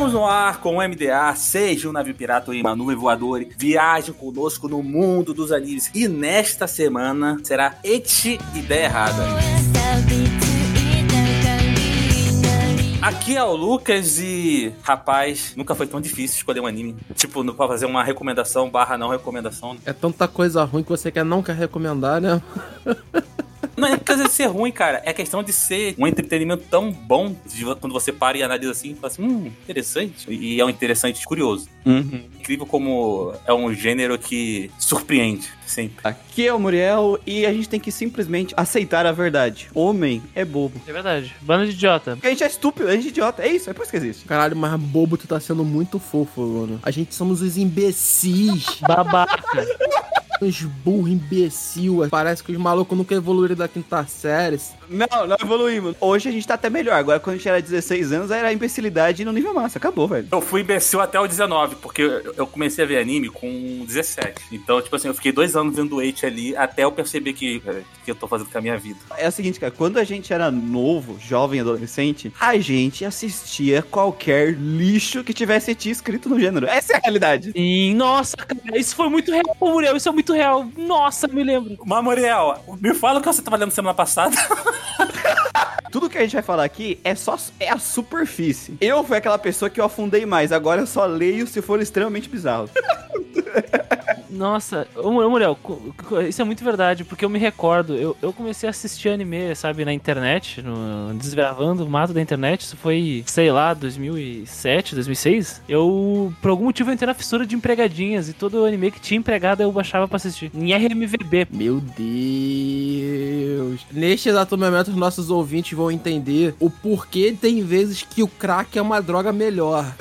Estamos no ar com o MDA, seja um navio pirata ou uma nuvem voadora, viaje conosco no mundo dos animes. E nesta semana será Eti Ideia Errada. Aqui é o Lucas e, rapaz, nunca foi tão difícil escolher um anime. Tipo, pra fazer uma recomendação barra não recomendação. É tanta coisa ruim que você quer não quer recomendar, né? Não é questão de ser ruim, cara. É questão de ser um entretenimento tão bom de quando você para e analisa assim, fala assim, hum, interessante. E é um interessante curioso. Uhum. Incrível como é um gênero que surpreende sempre. Aqui é o Muriel e a gente tem que simplesmente aceitar a verdade. Homem é bobo. É verdade. Bando de idiota. Porque a gente é estúpido, a gente é idiota. É isso, é por isso que existe. Caralho, mas bobo, tu tá sendo muito fofo, mano. A gente somos os imbecis. Babaca. Uns burro imbecil. Parece que os malucos nunca evoluíram da quinta série. Não, não evoluímos. Hoje a gente tá até melhor. Agora, quando a gente era 16 anos, era imbecilidade no nível massa. Acabou, velho. Eu fui imbecil até o 19, porque eu comecei a ver anime com 17. Então, tipo assim, eu fiquei dois anos vendo o Eight ali até eu perceber que, eh, que eu tô fazendo com a minha vida. É o seguinte, cara, quando a gente era novo, jovem, adolescente, a gente assistia qualquer lixo que tivesse ti escrito no gênero. Essa é a realidade. Sim, nossa, cara, isso foi muito real, Muriel. Isso é muito real. Nossa, me lembro. Mas, Muriel, me fala o que você tava lendo semana passada. Tudo que a gente vai falar aqui é só é a superfície. Eu fui aquela pessoa que eu afundei mais. Agora eu só leio se for extremamente bizarro. Nossa, Muriel, isso é muito verdade, porque eu me recordo, eu, eu comecei a assistir anime, sabe, na internet, no, desbravando o mato da internet, isso foi, sei lá, 2007, 2006. Eu, por algum motivo, eu entrei na fissura de empregadinhas e todo anime que tinha empregada eu baixava pra assistir. Em RMVB. Meu Deus. Neste exato momento, os nossos ouvintes vão entender o porquê tem vezes que o crack é uma droga melhor.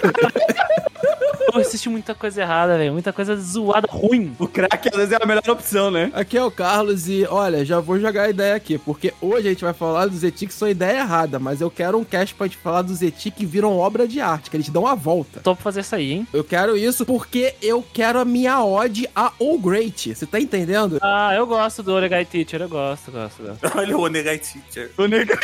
Eu assisti muita coisa errada, velho, muita coisa zoada, ruim. O crack às vezes é a melhor opção, né? Aqui é o Carlos e, olha, já vou jogar a ideia aqui, porque hoje a gente vai falar dos ET que são ideia errada, mas eu quero um cast pra gente falar dos ET que viram obra de arte, que eles dão a volta. Tô pra fazer isso aí, hein? Eu quero isso porque eu quero a minha ode a All Great. Você tá entendendo? Ah, eu gosto do Oregai Teacher, eu gosto, gosto, gosto. Olha o Onegai Teacher. O negativo.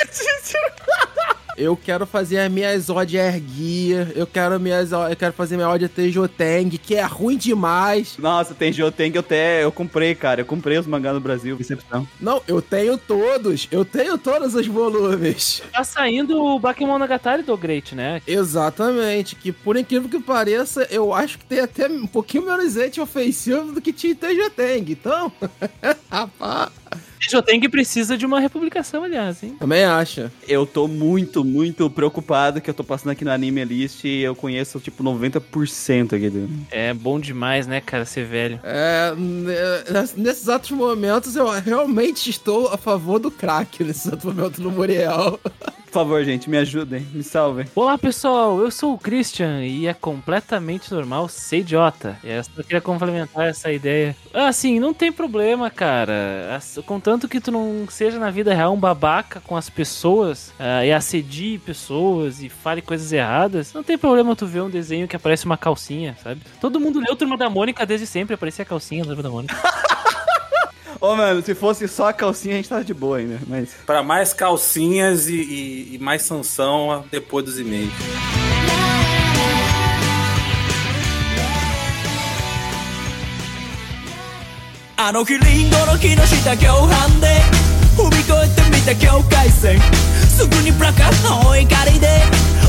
Eu quero fazer as minhas ode a Erguia, eu quero minhas eu quero fazer minha ode a Tejoteng, que é ruim demais. Nossa, tem Joteng eu até. Eu comprei, cara. Eu comprei os mangás no Brasil. Recepção. Não, eu tenho todos. Eu tenho todos os volumes. Tá saindo o Bakemonogatari do Great, né? Exatamente, que por incrível que pareça, eu acho que tem até um pouquinho menos ente ofensivo do que tinha em Tejoteng. Então, rapaz, Joteng precisa de uma republicação, aliás, hein? também acha. Eu tô muito, muito preocupado que eu tô passando aqui no Anime List e eu conheço, tipo, 90% aqui do. É bom demais, né, cara, ser velho. É, ne- nesses exatos momentos eu realmente estou a favor do crack nesse exato momento no Muriel. Por favor, gente, me ajudem, me salvem. Olá, pessoal, eu sou o Christian e é completamente normal ser idiota. E eu só queria complementar essa ideia. Assim, não tem problema, cara. Contanto que tu não seja na vida real um babaca com as pessoas ah, e assedie pessoas e fale coisas erradas, não tem problema tu ver um desenho que aparece uma calcinha, sabe? Todo mundo leu Turma da Mônica desde sempre, aparecia a calcinha da Turma da Mônica. Ô, mano, se fosse só a calcinha, a gente tava de boa ainda, mas. Pra mais calcinhas e, e- e mais sanção depois dos e-mails. あの日リンゴの木の下共犯で踏み越えてみた境界線すぐにプラカーの怒りで追 い立てられてこんな次元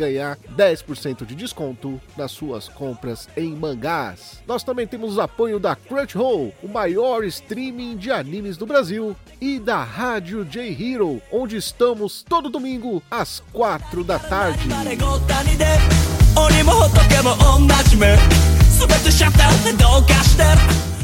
ganhar 10% de desconto nas suas compras em mangás. Nós também temos apoio da Crunchyroll, o maior streaming de animes do Brasil, e da Rádio J Hero, onde estamos todo domingo às 4 da tarde.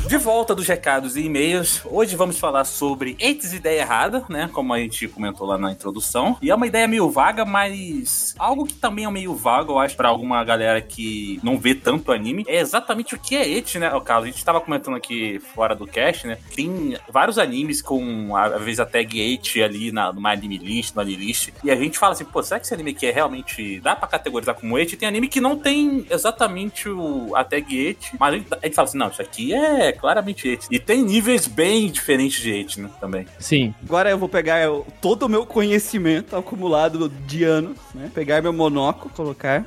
De volta dos recados e e-mails, hoje vamos falar sobre Entes Ideia Errada, né? Como a gente comentou lá na introdução. E é uma ideia meio vaga, mas algo que também é meio vago, eu acho, pra alguma galera que não vê tanto anime, é exatamente o que é Ente, né, o Carlos? A gente tava comentando aqui fora do cast, né? Tem vários animes com, às vezes, a tag Ente ali na, numa anime list, no anime list. E a gente fala assim, pô, será que esse anime aqui é realmente. dá pra categorizar como Ente? Tem anime que não tem exatamente o, a tag Ente, mas a gente, a gente fala assim, não, isso aqui é claramente Eits. E tem níveis bem diferentes de Eits, né, também. Sim. Agora eu vou pegar o- todo o meu conhecimento acumulado de anos, né? Pegar meu monóculo, colocar.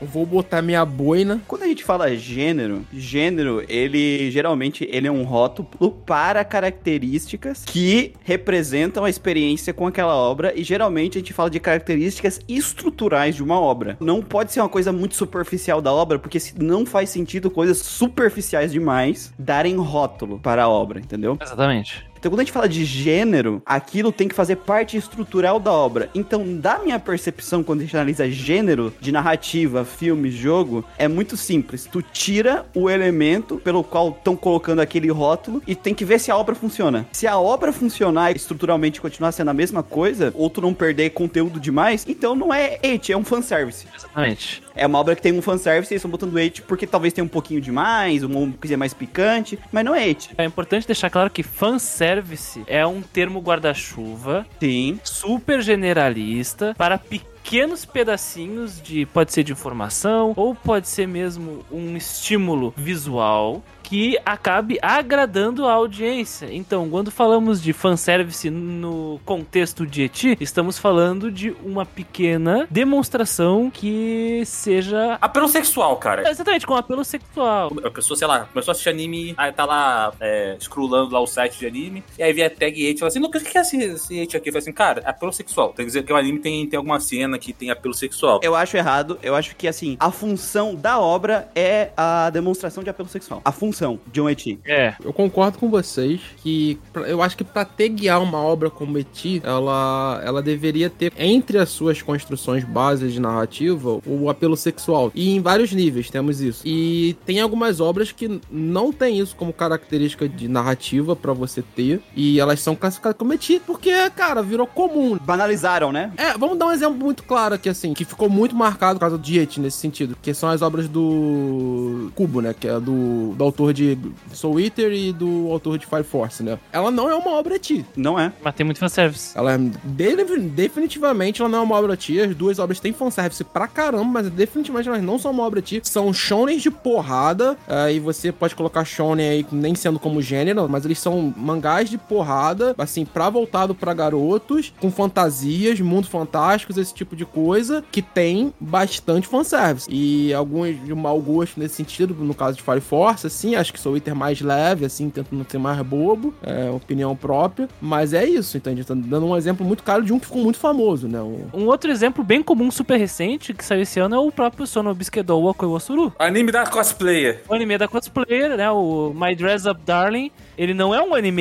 Eu vou botar minha boina. Quando a gente fala gênero, gênero, ele geralmente ele é um rótulo para características que representam a experiência com aquela obra e geralmente a gente fala de características estruturais de uma obra. Não pode ser uma coisa muito superficial da obra, porque se- não faz sentido coisas superficiais demais darem rótulo para a obra, entendeu? Exatamente. Então, quando a gente fala de gênero, aquilo tem que fazer parte estrutural da obra. Então, da minha percepção, quando a gente analisa gênero de narrativa, filme, jogo, é muito simples. Tu tira o elemento pelo qual estão colocando aquele rótulo e tem que ver se a obra funciona. Se a obra funcionar e estruturalmente continuar sendo a mesma coisa, ou tu não perder conteúdo demais, então não é hate, é um fanservice. Exatamente. É uma obra que tem um fanservice e eles estão botando hate porque talvez tenha um pouquinho demais, uma coisa mais picante, mas não é hate. É importante deixar claro que fanservice é um termo guarda-chuva Sim. super generalista para pequenos pedacinhos de pode ser de informação ou pode ser mesmo um estímulo visual que acabe agradando a audiência. Então, quando falamos de fanservice no contexto de Eti, estamos falando de uma pequena demonstração que seja Apelo sexual, cara. exatamente com apelo sexual. A pessoa, sei lá, começou a assistir anime, aí tá lá, é, scrollando lá o site de anime, e aí vê a tag hate e fala assim, Lucas, o que é esse, esse aqui? Eu falo assim, cara, é apelo sexual. Tem que dizer que o anime tem, tem alguma cena que tem apelo sexual. Eu acho errado. Eu acho que, assim, a função da obra é a demonstração de apelo sexual. A função de um eti. É, Eu concordo com vocês que pra- eu acho que pra ter guiar uma obra como Eti, ela, ela deveria ter entre as suas construções bases de narrativa o apelo sexual. E em vários níveis temos isso. E tem algumas obras que não tem isso como característica de narrativa pra você ter. E elas são classificadas como Eti porque, cara, virou comum. Banalizaram, né? É, vamos dar um exemplo muito claro aqui, assim, que ficou muito marcado por causa do Diet nesse sentido, que são as obras do Kubo, né? Que é do, do autor de Soul Eater e do autor de Fire Force, né? Ela não é uma obra Ti. Não é. mas tem muito fanservice. Ela é de- definitivamente ela não é uma obra Ti. As duas obras têm fanservice pra caramba, mas definitivamente elas não são uma obra Ti. São shonens de porrada, eh, e você pode colocar shonen aí nem sendo como gênero, mas eles são mangás de porrada, assim, pra voltado pra garotos, com fantasias, mundos fantásticos, esse tipo de coisa, que tem bastante fanservice. E alguns de mau gosto nesse sentido, no caso de Fire Force, assim, acho que sou Eater mais leve, assim, tentando ser mais bobo, é opinião própria, mas é isso, então a gente tá dando um exemplo muito claro de um que ficou muito famoso, né? O- Um outro exemplo bem comum, super recente, que saiu esse ano é o próprio Sono Bisquedou Wakoi Wasuru. Anime da cosplayer. O anime da cosplayer, né? O My Dress Up Darling. Ele não é um anime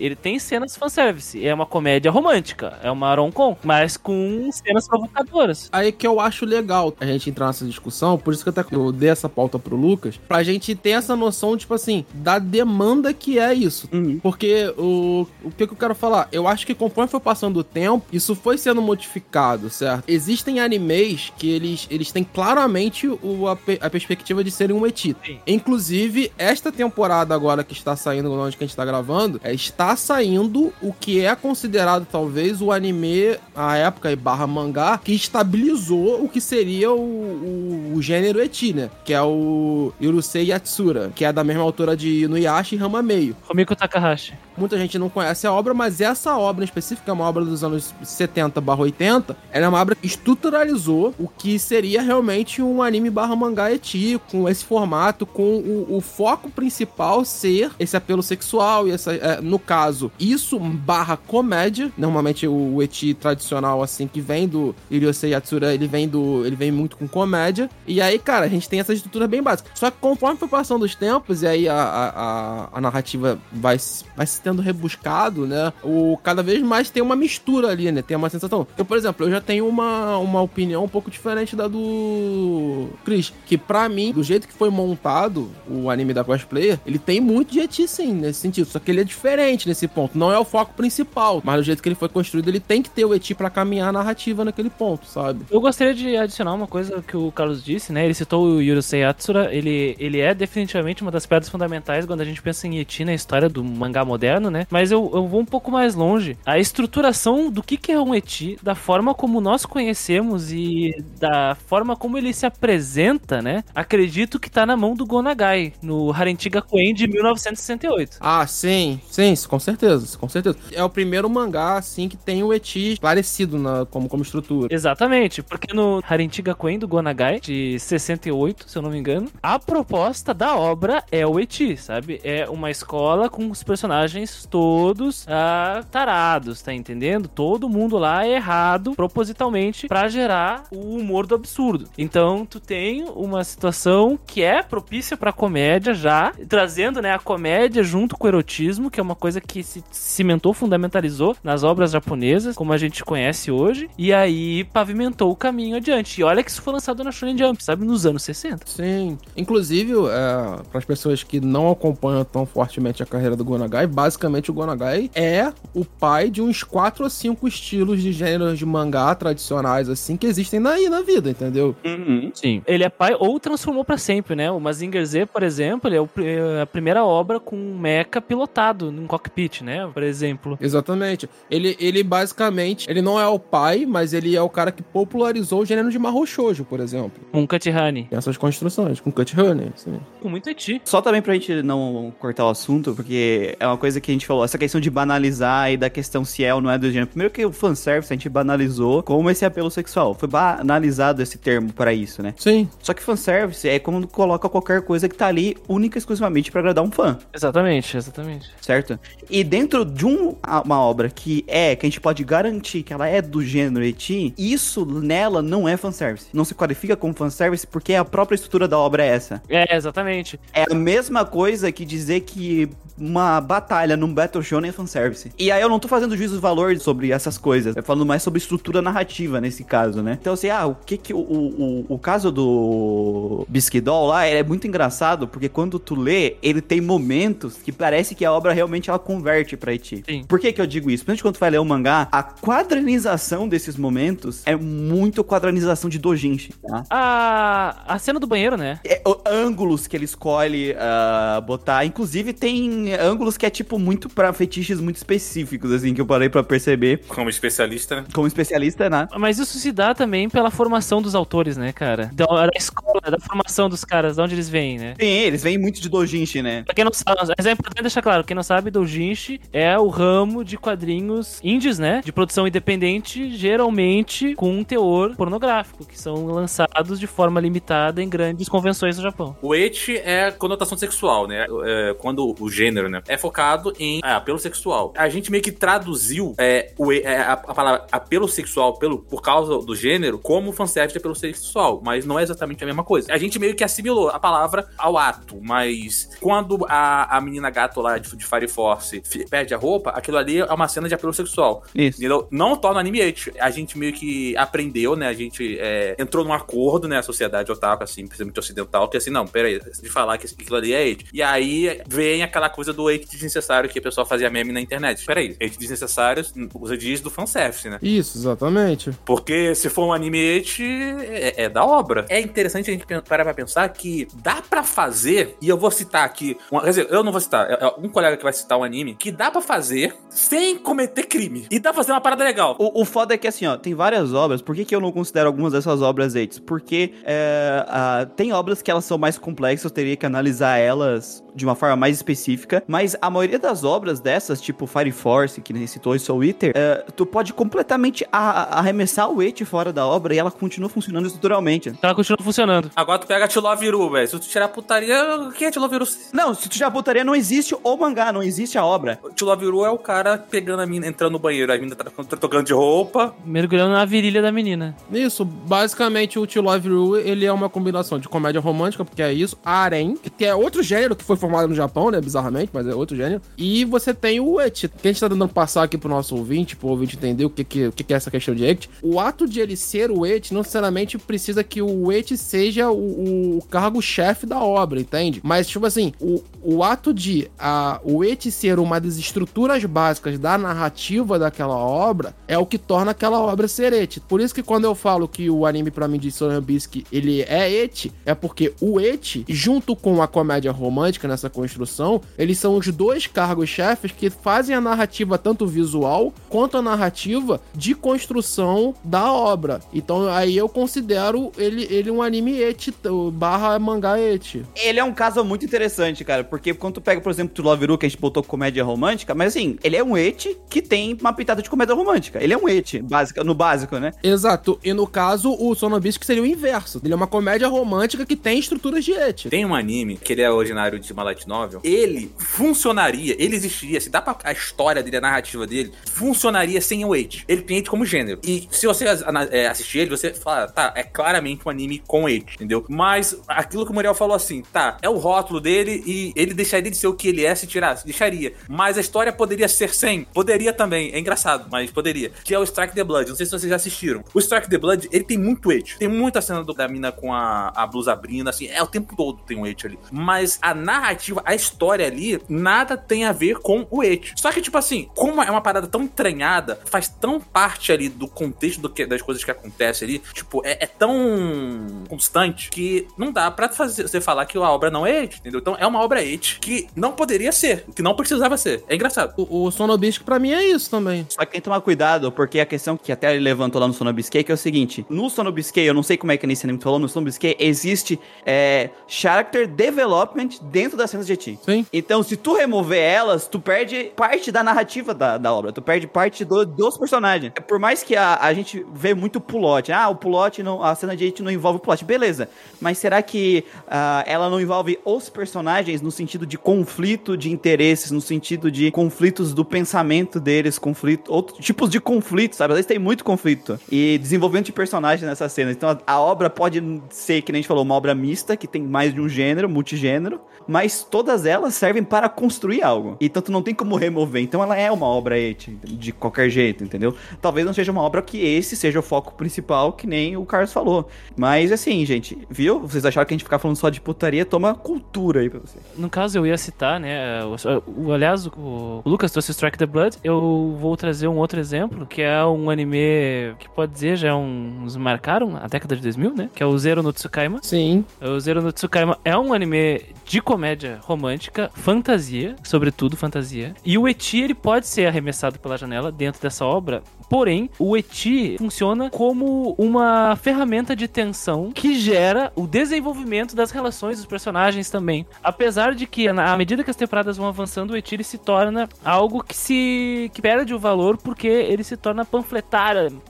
ele tem cenas fanservice. É uma comédia romântica, é uma rom-com, mas com cenas provocadoras. Aí que eu acho legal a gente entrar nessa discussão, por isso que eu, até, eu dei essa pauta pro Lucas, pra gente ter essa noção questão, tipo assim, da demanda que é isso. Uhum. Porque o, o que, que eu quero falar? Eu acho que conforme foi passando o tempo, isso foi sendo modificado, certo? Existem animes que eles, eles têm claramente o, a, a perspectiva de serem um eti. Inclusive, esta temporada agora que está saindo, onde que a gente está gravando, é, está saindo o que é considerado talvez o anime, a época e barra mangá, que estabilizou o que seria o, o, o gênero eti, né? Que é o Yurusei Yatsura, que é da mesma autora de Inuyasha e Ramameio. Romiko Takahashi. Muita gente não conhece a obra, mas essa obra em específico é uma obra dos anos 70 barra 80. Ela é uma obra que estruturalizou o que seria realmente um anime barra mangá eti, com esse formato, com o, o foco principal ser esse apelo sexual e essa, é, no caso, isso barra comédia. Normalmente o, o eti tradicional, assim, que vem do Iryosei Yatsura, ele vem do. ele vem muito com comédia. E aí, cara, a gente tem essa estrutura bem básica. Só que conforme foi passando os tempos, e aí a, a, a, a narrativa vai, vai se tendo rebuscado, né? O, cada vez mais tem uma mistura ali, né? Tem uma sensação. Eu, por exemplo, eu já tenho uma, uma opinião um pouco diferente da do Chris. Que pra mim, do jeito que foi montado o anime da cosplayer, ele tem muito de eti sim, nesse sentido. Só que ele é diferente nesse ponto. Não é o foco principal. Mas do jeito que ele foi construído, ele tem que ter o eti pra caminhar a narrativa naquele ponto, sabe? Eu gostaria de adicionar uma coisa que o Carlos disse, né? Ele citou o Yurusei Yatsura. Ele, ele é definitivamente uma das pedras fundamentais quando a gente pensa em Eti na história do mangá moderno, né? Mas eu, eu vou um pouco mais longe. A estruturação do que, que é um Eti, da forma como nós conhecemos e da forma como ele se apresenta, né? Acredito que tá na mão do Gonagai, no Harentiga Queen de 1968. Ah, sim, sim, com certeza, com certeza. É o primeiro mangá, assim, que tem o eti esclarecido na, como, como estrutura. Exatamente, porque no Harentiga Queen do Gonagai, de 68, se eu não me engano, a proposta da obra é o Eti, sabe? É uma escola com os personagens todos ah, tarados, tá entendendo? Todo mundo lá é errado propositalmente pra gerar o humor do absurdo. Então, tu tem uma situação que é propícia pra comédia já, trazendo, né, a comédia junto com o erotismo, que é uma coisa que se cimentou, fundamentalizou nas obras japonesas, como a gente conhece hoje, e aí pavimentou o caminho adiante. E olha que isso foi lançado na Shonen Jump, sabe, nos anos 60. Sim. Inclusive, é, para as pessoas que não acompanham tão fortemente a carreira do Gonagai, basicamente o Gonagai é o pai de uns quatro ou cinco estilos de gêneros de mangá tradicionais, assim, que existem na, aí na vida, entendeu? Uhum. Sim. Ele é pai ou transformou pra sempre, né? O Mazinger Z, por exemplo, ele é o é a primeira obra com um mecha pilotado num cockpit, né? Por exemplo. Exatamente. Ele, ele basicamente, ele não é o pai, mas ele é o cara que popularizou o gênero de Mahou Shoujo, por exemplo. Com Katihani. Tem essas construções, com Cut Honey, assim. Com muito eti. Só também pra gente não cortar o assunto, porque é uma coisa que a gente falou, essa questão de banalizar e da questão se é ou não é do gênero. Primeiro que o fanservice a gente banalizou como esse apelo sexual. Foi banalizado esse termo para isso, né? Sim. Só que fanservice é quando coloca qualquer coisa que tá ali única e exclusivamente pra agradar um fã, Exatamente, exatamente. certo? E dentro de um- uma obra que é, que a gente pode garantir que ela é do gênero eti, isso nela não é fanservice. Não se qualifica como fanservice porque a própria estrutura da obra é essa. É, exatamente. É a mesma coisa que dizer que uma batalha num Battle Shonen é fanservice. E aí eu não tô fazendo juízo de valor sobre essas coisas. Eu falando mais sobre estrutura narrativa nesse caso, né? Então, assim, ah, o que que... O, o, o caso do Bisquidol lá é muito engraçado, porque quando tu lê, ele tem momentos que parece que a obra realmente ela converte pra Eti. Sim. Por que que eu digo isso? Principalmente quando tu vai ler o mangá, a quadrinização desses momentos é muito quadrinização de dojinshi, tá? A, a cena do banheiro, né? É, o- ângulos que ele escolhe ah, botar. Inclusive, tem ângulos que é, tipo, muito pra fetiches muito específicos, assim, que eu parei pra perceber. Como especialista, né? Como especialista, né? Mas isso se dá também pela formação dos autores, né, cara? Da, da escola, da formação dos caras, de onde eles vêm, né? Sim, eles vêm muito de dojinshi, né? Pra quem não sabe, mas é importante deixar claro, quem não sabe, Doujinshi é o ramo de quadrinhos indies, né? De produção independente, geralmente com um teor pornográfico, que são lançados de forma limitada em grandes convenções no Japão. O eti é conotação sexual, né? É, quando o gênero, né, é focado em é, apelo sexual. A gente meio que traduziu é, o, é, a, a palavra apelo sexual pelo, por causa do gênero como fanservice de apelo sexual, mas não é exatamente a mesma coisa. A gente meio que assimilou a palavra ao ato, mas quando a, a menina gato lá de, de Fire Force perde a roupa, aquilo ali é uma cena de apelo sexual. Isso. Entendeu? Não torna anime ete. A gente meio que aprendeu, né? A gente é, entrou num acordo, né? A sociedade otaku, assim, principalmente ocidental, que assim, não, peraí, de falar que aquilo ali é ete. E aí vem aquela coisa do ete desnecessário que o pessoal fazia meme na internet. Peraí, ete desnecessário usa diz do fanservice, né? Isso, exatamente. Porque se for um anime é, é da obra. É interessante a gente parar pra pensar que dá pra fazer, e eu vou citar aqui, uma- quer dizer, eu não vou citar, é- é um colega que vai citar um anime, que dá pra fazer sem cometer crime. E dá pra fazer uma parada legal. O, o foda é que, assim, ó, tem várias obras. Por que, que eu não considero algumas dessas obras eights? Porque é, ah, tem obras que elas são mais complexas, eu teria que analisar elas de uma forma mais específica. Mas a maioria das obras dessas, tipo Fire Force, que nem citou, e Soul Eater, é, tu pode completamente a- a- arremessar o et fora da obra e ela continua funcionando estruturalmente. Ela continua funcionando. Agora tu pega Tiloviru, velho. Se tu tirar putaria, o que é Tiloviru? Não, se tu já botaria, não existe o mangá, não existe a obra. Tiloviru é o cara pegando a mina, entrando no banheiro, a mina tá tá tocando de roupa. Mergulhando na virilha da menina. Isso, basicamente o You, ele é uma combinação de comédia romântica, porque é isso, harem, que é outro gênero que foi formado no Japão, né, bizarramente, mas é outro gênero. E você tem o eti, que a gente tá tentando passar aqui pro nosso ouvinte, pro ouvinte entender o que que, o que, que é essa questão de eti. O ato de ele ser o eti não necessariamente precisa que o eti seja o, o cargo-chefe da obra, entende? Mas, tipo assim, o, o ato de a, o eti ser uma das estruturas básicas da narrativa daquela obra é o que torna aquela obra ser eti. Por isso que quando eu falo que o anime pra mim de Bisque ele é eti, é porque o eti, junto com a comédia romântica nessa construção, eles são os dois cargos-chefes que fazem a narrativa tanto visual quanto a narrativa de construção da obra. Então aí eu considero ele, ele um anime eti barra mangá eti. Ele é um caso muito interessante, cara, porque quando tu pega, por exemplo, o Love Ru, que a gente botou comédia romântica, mas assim, ele é um et que tem uma pitada de comédia romântica. Ele é um et, básica, no básico, né? Exato. E no caso, o Sonobisque seria o inverso. Ele é uma comédia romântica que tem estruturas de eti. Tem um anime que ele é originário de uma light novel. Ele funcionaria, ele existiria, se dá pra a história dele, a narrativa dele, funcionaria sem o age. Ele tem como gênero. E se você é, assistir ele, você fala, tá, é claramente um anime com age, entendeu? Mas aquilo que o Muriel falou assim, tá, é o rótulo dele e ele deixaria de ser o que ele é se tirasse. Deixaria. Mas a história poderia ser sem. Poderia também. É engraçado, mas poderia. Que é o Strike the Blood. Não sei se vocês já assistiram. O Strike the Blood, ele tem muito age. Tem muita cena do- da mina com a, a blusa abrindo, assim. É o tempo todo tem um age ali. Mas a narrativa, a história ali, nada tem a ver com o age. Só que, tipo assim, como é uma parada tão entranhada, faz tão parte ali do contexto do que, das coisas que acontecem ali, tipo, é, é tão constante que não dá pra fazer, você falar que a obra não é age, entendeu? Então é uma obra age que não poderia ser, que não precisava ser. É engraçado. O, o Sonobisque pra mim é isso também. Só que tem que tomar cuidado, porque a questão que até ele levantou lá no Sonobisque, que é o seguinte: no Sonobisque, eu não sei como é que nesse anime falou, no Sonobisque existe é, character development dentro das cenas de ti. Sim. Então, se tu remover elas, tu perde parte da narrativa da, da obra, tu perde parte do- dos personagens. Por mais que a, a gente vê muito pulote, ah, o pulote, não, a cena de It não envolve o plot, beleza. Mas será que ah, ela não envolve os personagens no sentido de conflito de interesses, no sentido de conflitos do pensamento deles, conflito, outros tipos de conflitos, sabe? Às vezes tem muito conflito. E desenvolvimento de personagem nessa cena. Então a, a obra pode ser, que nem a gente falou, uma obra mista, que tem mais de um gênero, multigênero, mas todas elas servem para construir algo. E tanto não tem como remover. Então ela é uma obra et, de qualquer jeito, entendeu? Talvez não seja uma obra que esse seja o foco principal, que nem o Carlos falou. Mas assim, gente, viu? Vocês acharam que a gente ficar falando só de putaria? Toma cultura aí pra você. No caso, eu ia citar, né? O, o- aliás, o, o Lucas trouxe Strike the Blood. Eu vou trazer um outro exemplo, que é um anime que pode dizer já é um, uns marcaram a década de 2000, né? Que é o Zero no Tsukaima. Sim. O Zero no Tsukaima é um anime de comédia romântica, fantasia, sobretudo fantasia. E o Eti, ele pode ser arremessado pela janela dentro dessa obra Porém, o eti funciona como uma ferramenta de tensão que gera o desenvolvimento das relações dos personagens também. Apesar de que, à medida que as temporadas vão avançando, o eti ele se torna algo que se que perde o valor porque ele se torna panfletário.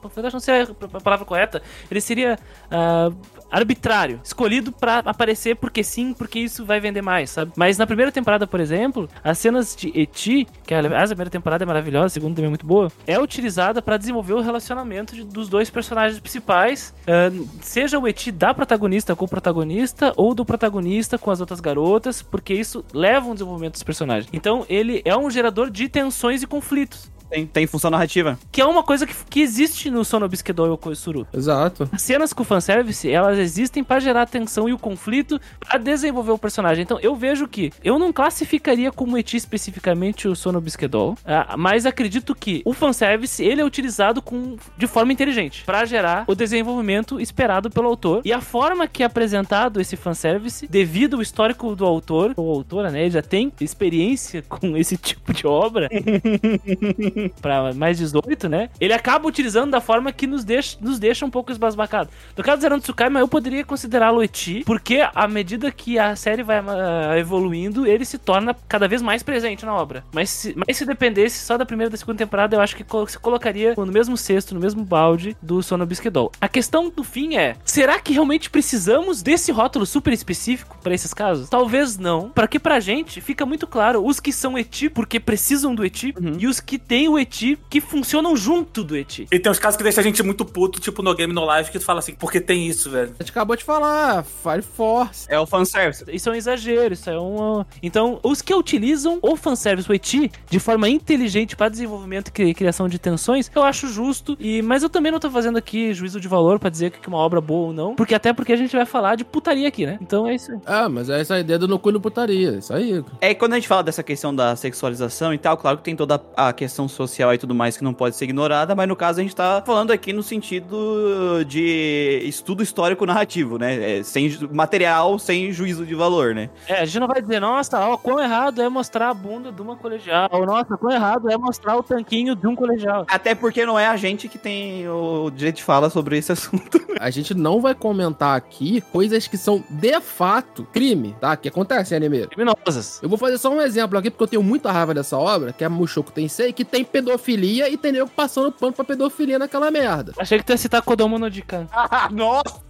Panfletário não seria a palavra correta. Ele seria ah, arbitrário, escolhido pra aparecer porque sim, porque isso vai vender mais, sabe? Mas na primeira temporada, por exemplo, as cenas de Eti, que aliás a primeira temporada é maravilhosa, a segunda também é muito boa, é utilizada pra desenvolver o relacionamento de- dos dois personagens principais, ah, seja o Eti da protagonista com o protagonista ou do protagonista com as outras garotas, porque isso leva um desenvolvimento dos personagens. Então ele é um gerador de tensões e conflitos. Tem, tem função narrativa. Que é uma coisa que, que existe no Sonobisquedol e o Koisuru. Exato. As cenas com fanservice, elas existem pra gerar tensão e o conflito, pra desenvolver o personagem. Então, eu vejo que eu não classificaria como eti especificamente o Sono Bisquedol, ah, mas acredito que o fanservice, ele é utilizado com, de forma inteligente, pra gerar o desenvolvimento esperado pelo autor. E a forma que é apresentado esse fanservice, devido ao histórico do autor, ou autora, né, ele já tem experiência com esse tipo de obra, pra mais 18, né? Ele acaba utilizando da forma que nos deixa, nos deixa um pouco esbasbacados. No caso do Zerando Tsukaima, eu poderia considerá-lo eti, porque à medida que a série vai ah, evoluindo, ele se torna cada vez mais presente na obra. Mas se, mas se dependesse só da primeira e da segunda temporada, eu acho que se colocaria no mesmo cesto, no mesmo balde do Sono Bisquedol. A questão do fim é, será que realmente precisamos desse rótulo super específico pra esses casos? Talvez não, porque pra gente fica muito claro os que são eti porque precisam do eti e os que têm o eti que funcionam junto do eti. E tem uns casos que deixam a gente muito puto, tipo no Game No Live, que tu fala assim, porque tem isso, velho. A gente acabou de falar, Fire Force. É o fanservice. Isso é um exagero, isso é um. Então, os que utilizam o fanservice, o eti, de forma inteligente para desenvolvimento e cri- criação de tensões, eu acho justo. E, mas eu também não tô fazendo aqui juízo de valor pra dizer que é uma obra é boa ou não, porque até porque a gente vai falar de putaria aqui, né? Então é isso aí. Ah, mas é essa ideia do no cu e no putaria. Isso aí. É, quando a gente fala dessa questão da sexualização e tal, claro que tem toda a questão social e tudo mais que não pode ser ignorada, mas no caso a gente tá falando aqui no sentido de estudo histórico narrativo, né? É, sem material, sem juízo de valor, né? É, a gente não vai dizer, nossa, ó, quão errado é mostrar a bunda de uma colegial. Ou, nossa, quão errado é mostrar o tanquinho de um colegial. Até porque não é a gente que tem o direito de fala sobre esse assunto. A gente não vai comentar aqui coisas que são de fato crime, tá? Que acontece em anime. Criminosas. Eu vou fazer só um exemplo aqui, porque eu tenho muita raiva dessa obra, que é Mushoku Tensei, que tem pedofilia e tem nego passando pano pra pedofilia naquela merda. Achei que tu ia citar Kodomo no Jikan. Nossa!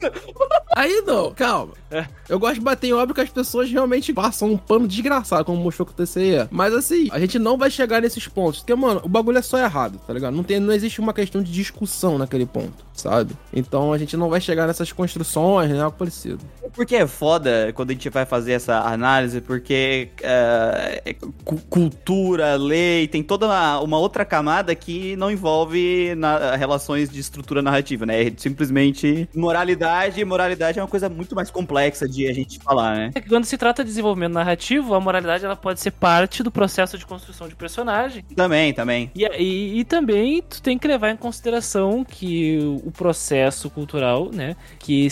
Aí não, calma. Eu gosto de bater em obra que as pessoas realmente passam um pano desgraçado, como o Mushoku Tensei é. Mas assim, a gente não vai chegar nesses pontos. Porque, mano, o bagulho é só errado, tá ligado? Não, tem, não existe uma questão de discussão naquele ponto, sabe? Então a gente não vai chegar nessas construções, né? Algo parecido. Porque é foda quando a gente vai fazer essa análise, porque é, é cu- cultura, lei, tem toda uma, uma outra camada que não envolve na- relações de estrutura narrativa, né? É simplesmente moralidade, e moralidade é uma coisa muito mais complexa de a gente falar, né? É que quando se trata de desenvolvimento narrativo, a moralidade ela pode ser parte do processo de construção de personagem. Também, também. E, e, e também tu tem que levar em consideração que o processo cultural, né, que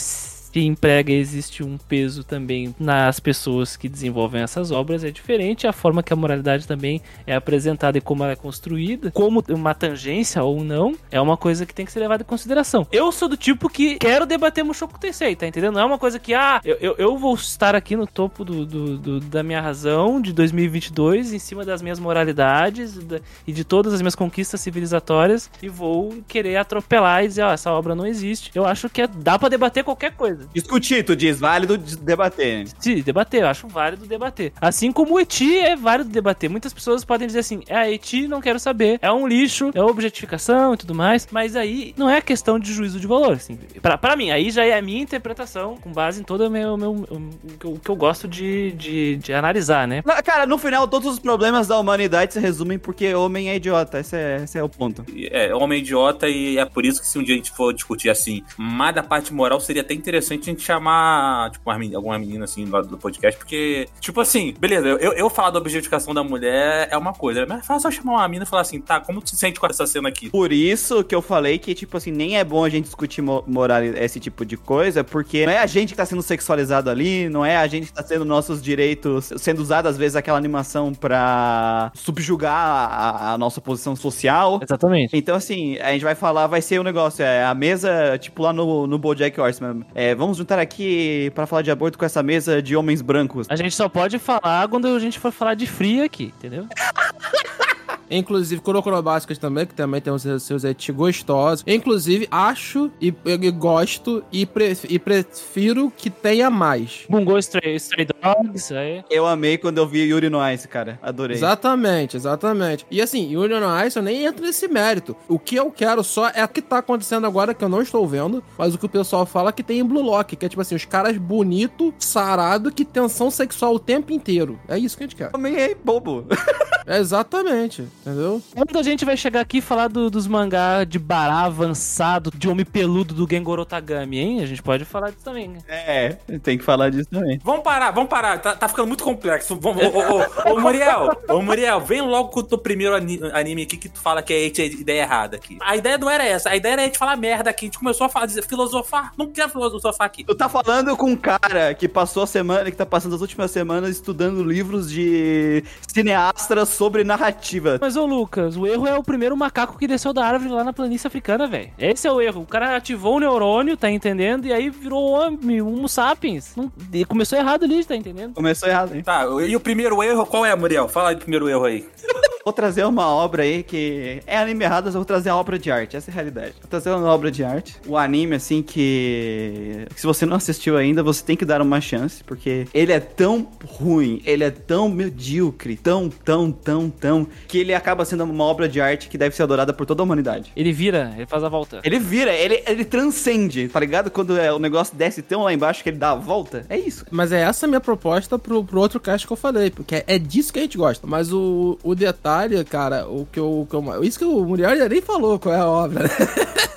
se emprega existe um peso também nas pessoas que desenvolvem essas obras é diferente, a forma que a moralidade também é apresentada e como ela é construída, como uma tangência ou não, é uma coisa que tem que ser levada em consideração. Eu sou do tipo que quero debater Mushoku Tensei, tá entendendo? Não é uma coisa que, ah, eu, eu, eu vou estar aqui no topo do, do- do- da minha razão de 2022, em cima das minhas moralidades e da- e de todas as minhas conquistas civilizatórias e vou querer atropelar e dizer, ó, essa obra não existe. Eu acho que é- dá pra debater qualquer coisa. Discutir, tu diz, válido de- debater. Sim, debater, eu acho válido debater. Assim como o Eti é válido debater. Muitas pessoas podem dizer assim: é, a Eti não quero saber, é um lixo, é objetificação e tudo mais. Mas aí não é questão de juízo de valor. Assim. Pra, pra mim, aí já é a minha interpretação, com base em todo o meu. meu- o, que eu- o que eu gosto de, de, de analisar, né? Na- Cara, no final, todos os problemas da humanidade se resumem porque homem é idiota. Esse é, esse é o ponto. É, homem idiota e é por isso que se um dia a gente for discutir assim, mas da parte moral seria até interessante interessante a gente chamar, tipo, alguma menina assim do, do podcast, porque, tipo assim, beleza, eu, eu, falar da objetificação da mulher é uma coisa, mas fala só chamar uma mina e falar assim, tá, como tu se sente com essa cena aqui? Por isso que eu falei que, tipo assim, nem é bom a gente discutir mo- moral esse tipo de coisa, porque não é a gente que tá sendo sexualizado ali, não é a gente que tá tendo nossos direitos sendo usado, às vezes, aquela animação pra subjugar a, a nossa posição social. Exatamente. Então, assim, a gente vai falar, vai ser um negócio, é a mesa, tipo lá no, no Bojack Horseman. É, vamos juntar aqui pra falar de aborto com essa mesa de homens brancos. A gente só pode falar quando a gente for falar de frio aqui, entendeu? Inclusive, Kurokuro também, que também tem os seus, eti gostosos. Inclusive, acho e, e gosto e, pre- e prefiro que tenha mais. Bungo Stray, Stray Dogs, aí. Eu amei quando eu vi Yuri no Ice, cara. Adorei. Exatamente, exatamente. E assim, Union Ice eu nem entro nesse mérito. O que eu quero só é o que tá acontecendo agora, que eu não estou vendo, mas o que o pessoal fala que tem em Blue Lock, que é tipo assim, os caras bonito, sarado, que tensão sexual o tempo inteiro. É isso que a gente quer. Também é bobo. É exatamente, entendeu? Quando a gente vai chegar aqui e falar do- dos mangá de bará avançado, de homem peludo do Gengoro Tagami, hein? A gente pode falar disso também. né? É, tem que falar disso também. Vamos parar, vamos parar, tá, tá ficando muito complexo. Vamos, ô, ô, ô, ô, Muriel, ô, Muriel, vem logo com o teu primeiro ani- anime aqui que tu fala que é ideia errada aqui. A ideia não era essa, a ideia era a gente falar merda aqui. A gente começou a falar, dizer, filosofar. Não quer filosofar aqui. Tu tá falando com um cara que passou a semana, que tá passando as últimas semanas estudando livros de cineastas sobre narrativa. Mas, ô Lucas, o erro é o primeiro macaco que desceu da árvore lá na planície africana, velho. Esse é o erro. O cara ativou o neurônio, tá entendendo? E aí virou homem, homo sapiens. Não- e começou errado ali, tá entendendo? Começou errado, hein? Tá, e o primeiro erro, qual é, Muriel? Fala aí do primeiro erro aí. Vou trazer uma obra aí que é anime errado, mas eu vou trazer a obra de arte. Essa é a realidade. Vou trazer uma obra de arte. O anime, assim, que... que se você não assistiu ainda, você tem que dar uma chance, porque ele é tão ruim, ele é tão medíocre, tão, tão, tão, tão, que ele acaba sendo uma obra de arte que deve ser adorada por toda a humanidade. Ele vira, ele faz a volta. Ele vira, ele, ele transcende, tá ligado? Quando é, o negócio desce tão lá embaixo que ele dá a volta. É isso. Mas é essa a minha proposta pro, pro outro cast que eu falei, porque é, é disso que a gente gosta. Mas o, o detalhe, cara, o que eu, o que eu- Isso que o Muriel já nem falou qual é a obra, né?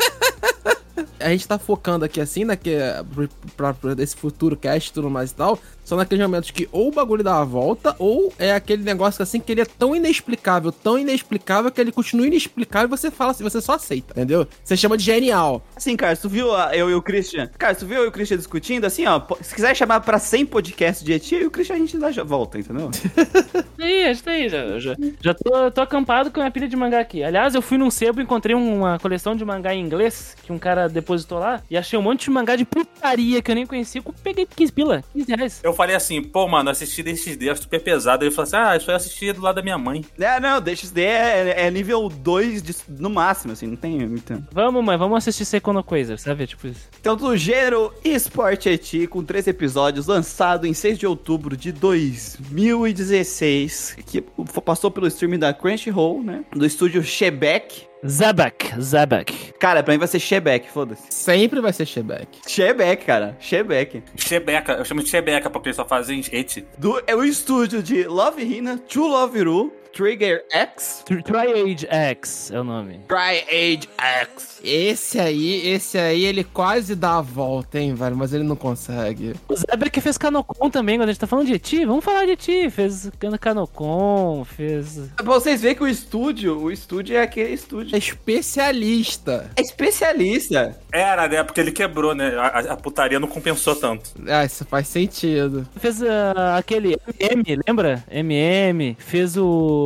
A gente tá focando aqui assim, né? Que é pra, pra esse futuro cast e tudo mais e tal. São naqueles momentos que ou o bagulho dá a volta, ou é aquele negócio assim que ele é tão inexplicável, tão inexplicável que ele continua inexplicável e você fala assim, você só aceita, entendeu? Você chama de genial. Assim, cara, tu viu a- eu e o Christian? Cara, tu viu eu e o Christian discutindo? Assim, ó, se quiser chamar pra 100 podcasts de Eti, eu e o Christian a gente dá já volta, entendeu? Aí, a gente tá aí, já, já, já tô, tô acampado com a minha pilha de mangá aqui. Aliás, eu fui num sebo e encontrei uma coleção de mangá em inglês que um cara depositou lá e achei um monte de mangá de putaria que eu nem conhecia. Eu peguei 15 pila, 15 reais. Eu falei assim, pô, mano, assisti DXD, é super pesado. Ele falou assim, ah, isso aí eu assisti do lado da minha mãe. é, não, DXD é, é nível 2 de- no máximo, assim, não tem muito. Vamos, mãe, vamos assistir Secono Coisa, sabe? Tipo isso. Então, do gênero Esporte Eti, com três episódios, lançado em 6 de outubro de 2016, que passou pelo stream da Crunchyroll, né? Do estúdio Shebeck. Zabak, Zabak. Cara, pra mim vai ser Shebeck, foda-se. Sempre vai ser Shebeck. Shebeck, cara, Shebeck. Chebeca, eu chamo de Chebeca pra pessoa fazer gente. Do, é o estúdio de Love Hina, To Love Ru, Trigger X, Tri- Triage X é o nome. Try Age X. Esse aí, esse aí, ele quase dá a volta, hein, velho, mas ele não consegue. O Zabak fez Canocon também, quando a gente tá falando de Eti, vamos falar de Eti. Fez Canocon, fez... Pra vocês verem que o estúdio, o estúdio é aquele estúdio. É especialista. É especialista. Era, né? Porque ele quebrou, né? A, a- putaria não compensou tanto. Ah, isso faz sentido. Fez ah, aquele MM, lembra? MM. Fez o.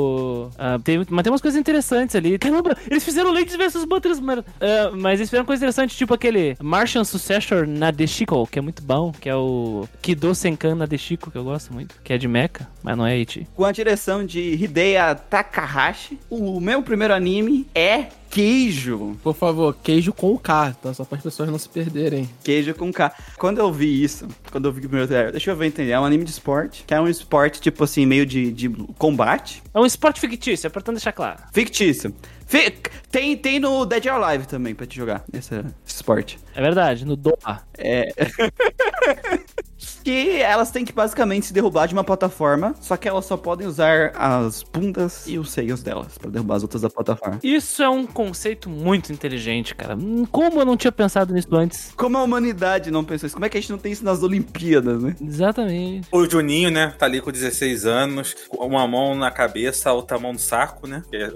ah, tem, mas tem umas coisas interessantes ali. Caramba, eles fizeram Ladies vs Butters, mano. Ah, mas eles fizeram coisas interessantes, tipo aquele Martian Successor Nadeshiko, que é muito bom. Que é o Kido Senkan Nadeshiko, que eu gosto muito. Que é de Mecha, mas não é Ichi. Com a direção de Hideya Takahashi. O meu primeiro anime é Queijo. Por favor, queijo com o K, tá? Só para as pessoas não se perderem. Queijo com K. Quando eu vi isso, quando eu vi o primeiro trailer, deixa eu ver entender. É um anime de esporte, que é um esporte, tipo assim, meio de, de combate. É um esporte fictício, é pra deixar claro. Fictício. Fe- Tem, tem no Dead or Alive também pra te jogar esse, esse esporte. É verdade, no Doha. É. que elas têm que basicamente se derrubar de uma plataforma, só que elas só podem usar as bundas e os seios delas pra derrubar as outras da plataforma. Isso é um conceito muito inteligente, cara. Como eu não tinha pensado nisso antes? Como a humanidade não pensou isso? Como é que a gente não tem isso nas Olimpíadas, né? Exatamente. O Juninho, né, tá ali com 16 anos, uma mão na cabeça, a outra mão no saco, né? é-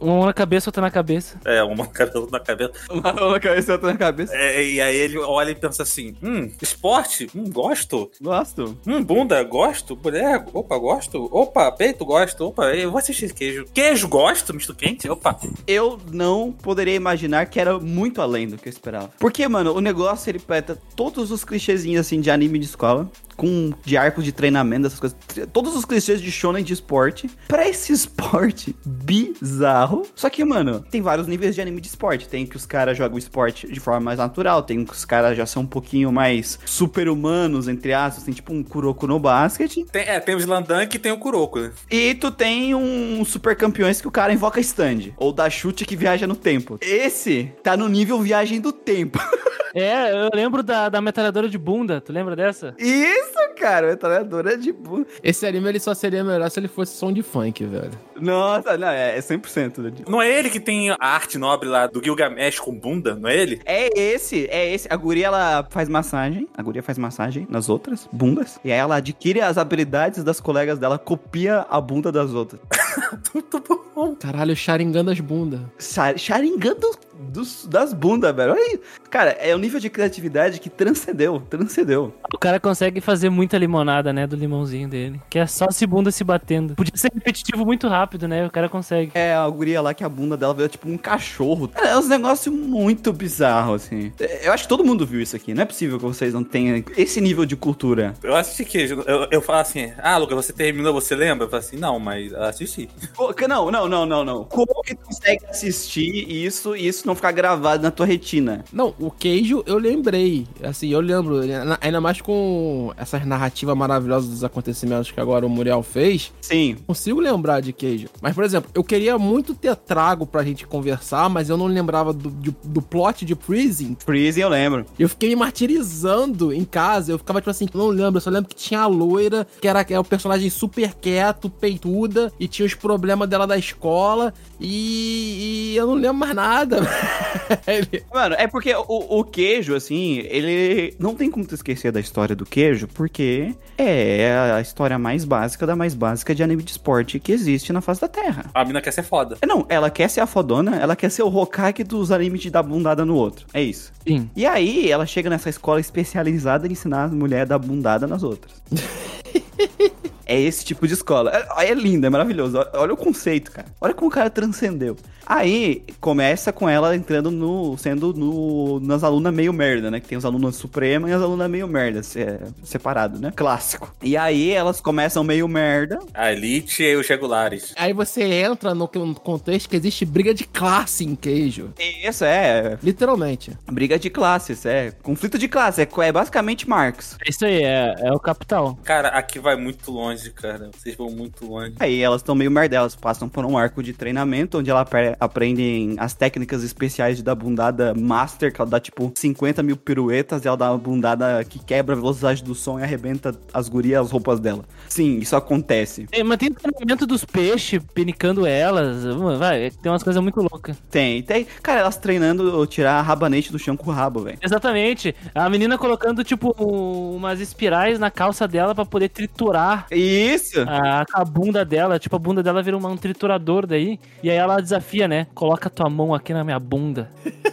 Uma mão na cabeça, outra na cabeça. É, uma cabelo na cabeça. Uma mão na cabeça e outra na cabeça. É, e aí ele olha e pensa assim: hum, esporte? Hum, gosto. Gosto. Hum, bunda, gosto. Mulher, opa, gosto. Opa, peito, gosto. Opa, eu vou assistir queijo. Queijo, gosto. Misto quente, opa. Eu não poderia imaginar que era muito além do que eu esperava. Porque, mano, o negócio ele peta todos os clichêzinhos assim de anime de escola. Com de arcos de treinamento, essas coisas. Todos os clichês de shonen de esporte. Pra esse esporte bizarro. Só que, mano, tem vários níveis de anime de esporte. Tem que os caras jogam esporte de forma mais natural. Tem que os caras já são um pouquinho mais super-humanos, entre aspas. Tem tipo um Kuroko no basquete. Tem, é, tem o Slandunk e tem o Kuroko, né? E tu tem um super campeões que o cara invoca stand. Ou dá chute que viaja no tempo. Esse tá no nível viagem do tempo. É, eu lembro da, da metralhadora de bunda. Tu lembra dessa? Isso, cara, metralhadora de bunda. Esse anime ele só seria melhor se ele fosse som de funk, velho. Nossa, não, é, é 100%. né? Não é ele que tem a arte nobre lá do Gilgamesh com bunda, não é ele? É esse, é esse. A guria, ela faz massagem. A guria faz massagem nas outras bundas. E aí ela adquire as habilidades das colegas dela, copia a bunda das outras. Muito bom. Caralho, Sharingan das bundas. Sa- Sharingan do- dos- das bundas, velho. Olha aí. Cara, é um nível de criatividade que transcendeu, transcendeu. O cara consegue fazer muita limonada, né? Do limãozinho dele. Que é só se bunda se batendo. Podia ser repetitivo muito rápido, né? O cara consegue. É a guria lá que a bunda dela veio tipo um cachorro. É uns negócios muito bizarros, assim. Eu acho que todo mundo viu isso aqui. Não é possível que vocês não tenham esse nível de cultura. Eu assisti queijo. Eu, eu falo assim, ah, Lucas, você terminou, você lembra? Eu falo assim, não, mas eu assisti. Pô, que- Não, não, não, não, não. Como que consegue assistir isso e isso não ficar gravado na tua retina? Não, o queijo eu lembrei. Assim, eu lembro. na- Ainda mais com essas narrativas maravilhosas dos acontecimentos que agora o Muriel fez. Sim. Consigo lembrar de queijo. Mas, por exemplo, eu queria muito ter trago pra gente conversar, mas eu não lembrava do, de- do plot de Freezing. Freezing eu lembro. Eu fiquei me martirizando em casa. Eu ficava tipo assim, não lembro. Eu só lembro que tinha a loira, que era, era o personagem super quieto, peituda, e tinha os problemas dela da escola. E, e eu não lembro mais nada. Ele- Mano, é porque o, o queijo, assim, ele. Não tem como tu esquecer da história do queijo, porque é a história mais básica da mais básica de anime de esporte que existe na face da Terra. A mina quer ser foda. É, Não, ela quer ser a fodona, ela quer ser o Hokage dos animes de dar bundada no outro. É isso. Sim. E aí, ela chega nessa escola especializada em ensinar as mulheres a dar bundada nas outras. É esse tipo de escola. É, é lindo, é maravilhoso. Olha, olha o conceito, cara. Olha como o cara transcendeu. Aí, começa com ela entrando no... Sendo no, nas alunas meio merda, né? Que tem os alunos suprema e as alunas meio merda. se- separado, né? Clássico. E aí, elas começam meio merda. A Elite e os regulares. Aí você entra no contexto que existe briga de classe em queijo. E Isso é... Literalmente. Briga de classes, é. Conflito de classe. É, é basicamente Marx. É isso aí, é, é o capital. Cara, aqui vai muito longe, cara. Vocês vão muito longe. Aí elas estão meio merdelas, passam por um arco de treinamento onde ela apre- aprendem as técnicas especiais de dar bundada master, que ela dá tipo 50 mil piruetas e ela dá uma bundada que quebra a velocidade do som e arrebenta as gurias as roupas dela. Sim, isso acontece. É, mas tem o treinamento dos peixes, pinicando elas. Vai, tem umas coisas muito loucas. Tem, tem. Cara, elas treinando tirar a rabanete do chão com o rabo, velho. Exatamente. A menina colocando, tipo, um- umas espirais na calça dela pra poder triturar Isso! a, a bunda dela. Tipo, a bunda dela vira um triturador daí. E aí ela desafia, né? Coloca tua mão aqui na minha bunda.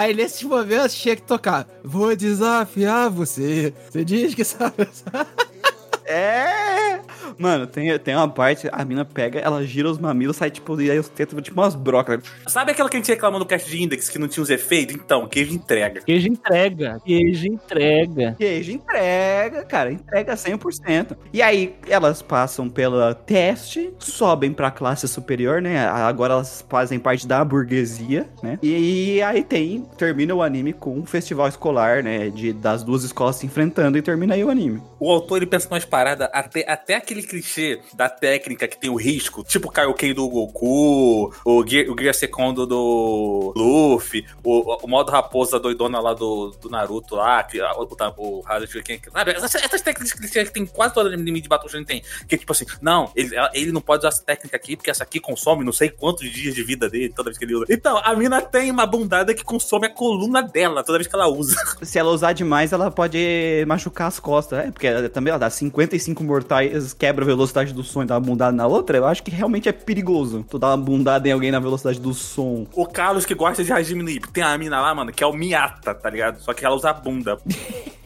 Aí nesses momentos tinha que tocar. Vou desafiar você. Você diz que sabe. É! Mano, tem, tem uma parte, a mina pega, ela gira os mamilos, sai tipo, e aí os tetos tipo umas brocas. Sabe aquela que a gente reclamou no cast de Index que não tinha os efeitos? Então, queijo entrega. Queijo entrega. Queijo entrega. Queijo entrega, cara, entrega 100%. E aí elas passam pela teste, sobem pra classe superior, né? Agora elas fazem parte da burguesia, né? E aí tem, termina o anime com um festival escolar, né? De, das duas escolas se enfrentando e termina aí o anime. O autor ele pensa umas paradas, até, até aquele clichê da técnica que tem o risco, tipo o Kaioken do Goku, o Gear, o Gear Secondo do Luffy, o, o modo raposa doidona lá do, do Naruto lá, que, o, o, o Hadouken, sabe? Essas, essas técnicas clichê que tem quase todo anime de Battle tem, que tipo assim, não, ele, ele não pode usar essa técnica aqui, porque essa aqui consome não sei quantos dias de vida dele toda vez que ele usa. Então, a mina tem uma bundada que consome a coluna dela toda vez que ela usa. Se ela usar demais, ela pode machucar as costas. É, porque ela, também ela dá 55 mortais, quebra a velocidade do som e dá uma bundada na outra. Eu acho que realmente é perigoso. Tu dar uma bundada em alguém na velocidade do som. O Carlos que gosta de no Ippo, tem a mina lá, mano, que é o Miata, tá ligado? Só que ela usa a bunda.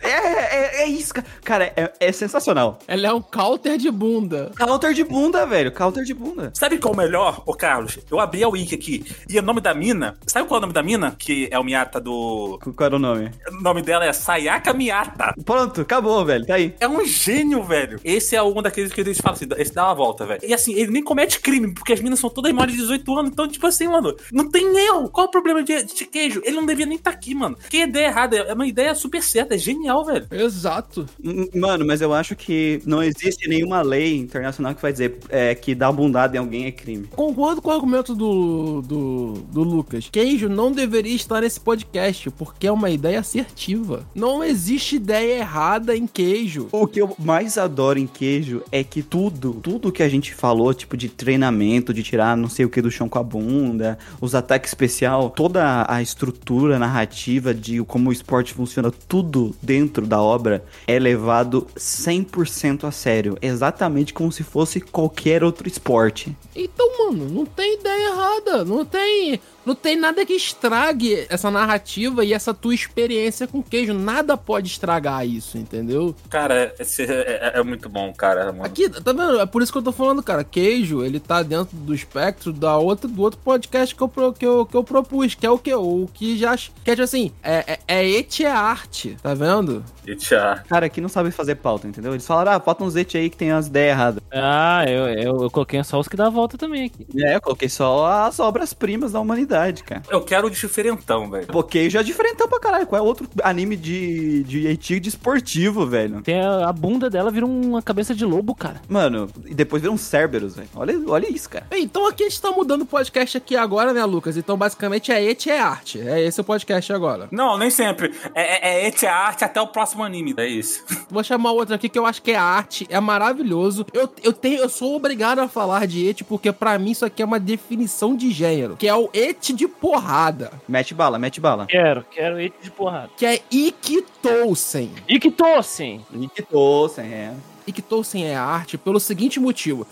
É, é, é isso, cara. Cara, é, é sensacional. Ela é um counter de bunda. Counter de bunda, velho. Counter de bunda. Sabe qual é o melhor, ô Carlos? Eu abri a wiki aqui e o nome da mina, sabe qual é o nome da mina? Que é o Miata do. Qual era o nome? O nome dela é Sayaka Miata. Pronto, acabou, velho. Tá aí. É um gênio, velho. Esse é um daqueles que eles falam assim, esse dá uma volta, velho. E assim, ele nem comete crime, porque as minas são todas maiores de 18 anos. Então, tipo assim, mano, não tem erro. Qual o problema de, de queijo? Ele não devia nem estar tá aqui, mano. Que ideia errada. É uma ideia super certa, é genial, velho. Exato. Mano, mas eu acho que não existe nenhuma lei internacional que vai dizer é, que dar bundada em alguém é crime. Concordo com o argumento do, do, do Lucas. Queijo não deveria estar nesse podcast, porque é uma ideia assertiva. Não existe ideia errada em queijo. O que eu mais adoro em queijo é que tudo, tudo que a gente falou, tipo de treinamento, de tirar não sei o que do chão com a bunda, os ataques especial, toda a estrutura narrativa de como o esporte funciona, tudo dentro da obra é levado 100% a sério, exatamente como se fosse qualquer outro esporte. Então, mano, não tem ideia errada. Não tem. Não tem nada que estrague essa narrativa e essa tua experiência com queijo. Nada pode estragar isso, entendeu? Cara, esse é, é- é muito bom, cara. Mano. Aqui, tá vendo? É por isso que eu tô falando, cara. Queijo, ele tá dentro do espectro da outra, do outro podcast que eu, que eu, que eu propus, que é o que? O que já. Que é tipo assim, é, é, é et é arte, tá vendo? E tchau. Cara, aqui não sabe fazer pauta, entendeu? Eles falaram, ah, falta uns et aí que tem as ideias erradas. Ah, eu, eu, eu coloquei só os que dá a volta também aqui. É, eu coloquei só as obras-primas da humanidade, cara. Eu quero o diferentão, velho. Pô, queijo é diferentão pra caralho. Qual é outro anime de, de antigo de esportivo, velho? Tem a, a bunda dela vira uma cabeça de lobo, cara. Mano, e depois viram Cerberus, velho. Olha, olha isso, cara. Bem, Então aqui a gente tá mudando o podcast aqui agora, né, Lucas? Então basicamente é et é arte. É esse o podcast agora. Não, nem sempre. É, é, é ete a arte até o próximo anime. É isso. Vou chamar outro aqui que eu acho que é arte, é maravilhoso. Eu, eu tenho, eu sou obrigado a falar de et porque pra mim isso aqui é uma definição de gênero, que é o et de porrada, Mete bala, mete bala. Quero, quero eito de porrada. que é Ikitousen. Que tossem! Ikitosen, é. Ikitousen é arte pelo seguinte motivo.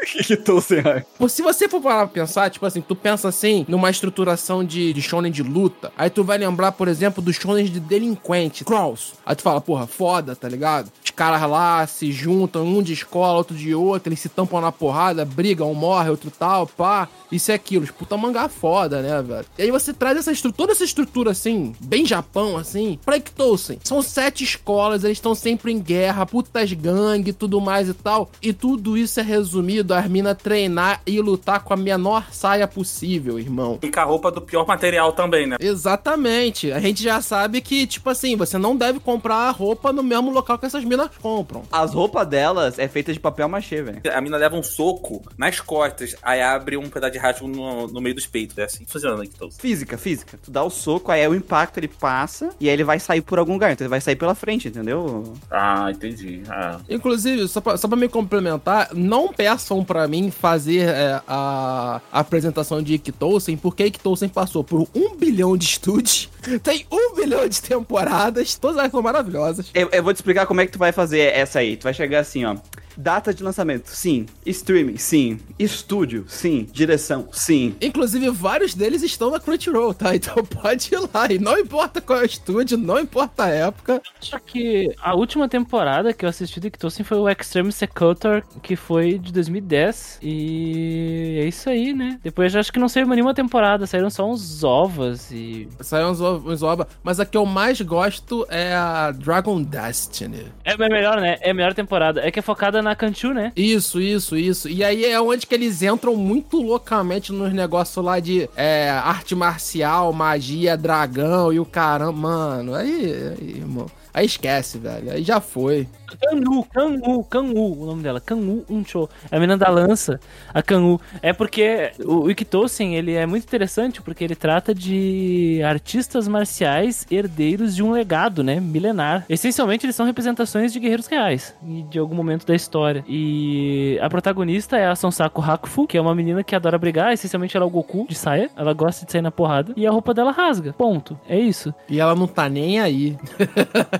Ikitosen, é. Pô, se você for parar pra pensar, tipo assim, tu pensa assim, numa estruturação de, de shonen de luta, aí tu vai lembrar, por exemplo, dos shonen de delinquente, Cross. Aí tu fala, porra, foda, tá ligado? Caras lá se juntam, um de escola, outro de outra, eles se tampam na porrada, brigam, um morre, outro tal, pá. Isso é aquilo, puta mangá foda, né, velho? E aí você traz essa estrutura, toda essa estrutura assim, bem Japão, assim, pra Iktosen. São sete escolas, eles estão sempre em guerra, putas gangue, tudo mais e tal. E tudo isso é resumido a mina treinar e lutar com a menor saia possível, irmão. E com a roupa do pior material também, né? Exatamente. A gente já sabe que, tipo assim, você não deve comprar a roupa no mesmo local que essas minas compram. As roupas delas é feita de papel machê, velho. A mina leva um soco nas costas, aí abre um pedaço de rasgo no, no meio dos peitos. É assim que funciona aqui, então. Física, física. Tu dá o soco, aí o impacto ele passa e aí ele vai sair por algum lugar. Então ele vai sair pela frente, entendeu? Ah, entendi. Ah. Inclusive, só pra, só pra me complementar, não peçam pra mim fazer é, a, a apresentação de Iktosen, porque Iktosen passou por um bilhão de estúdios, tem um bilhão de temporadas, todas elas são maravilhosas. Eu, eu vou te explicar como é que tu vai fazer essa aí. Tu vai chegar assim, ó. Data de lançamento, sim. Streaming, sim. Estúdio, sim. Direção, sim. Inclusive, vários deles estão na Crunchyroll, tá? Então pode ir lá. E não importa qual é o estúdio, não importa a época. Só que a última temporada que eu assisti do Kitosen foi o Extreme Secutor, que foi de 2010. E é isso aí, né? Depois acho que não saiu nenhuma temporada, saíram só uns ovos e. Saiu uns, uns ova, mas a que eu mais gosto é a Dragon Destiny. É melhor, né? É a melhor temporada. É que é focada na Kanchu, né? Isso, isso, isso. E aí é onde que eles entram muito loucamente nos negócios lá de é, arte marcial, magia, dragão e o caramba. Mano, aí, aí, irmão. Aí esquece, velho. Aí já foi. Kanu, Kanu, Kanu, o nome dela, Kanu Uncho. É a menina da lança, a Kanu. É porque o Ikitosen, ele é muito interessante porque ele trata de artistas marciais herdeiros de um legado, né, milenar. Essencialmente, eles são representações de guerreiros reais, e de algum momento da história. E a protagonista é a Sonsaku Hakufu, que é uma menina que adora brigar, essencialmente ela é o Goku de saia, ela gosta de sair na porrada, e a roupa dela rasga, ponto. É isso. E ela não tá nem aí.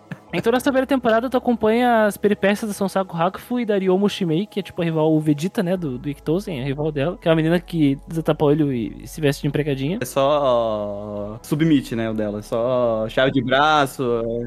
Então, nessa primeira temporada, tu acompanha as peripécias da Sonsaku Hakufu e da Ryomo Shimei, que é tipo a rival o Vegeta, né, do, do Ikitosen, a rival dela, que é uma menina que desatapa o olho e se veste de empregadinha. É só submit, né, o dela. É só chave de braço.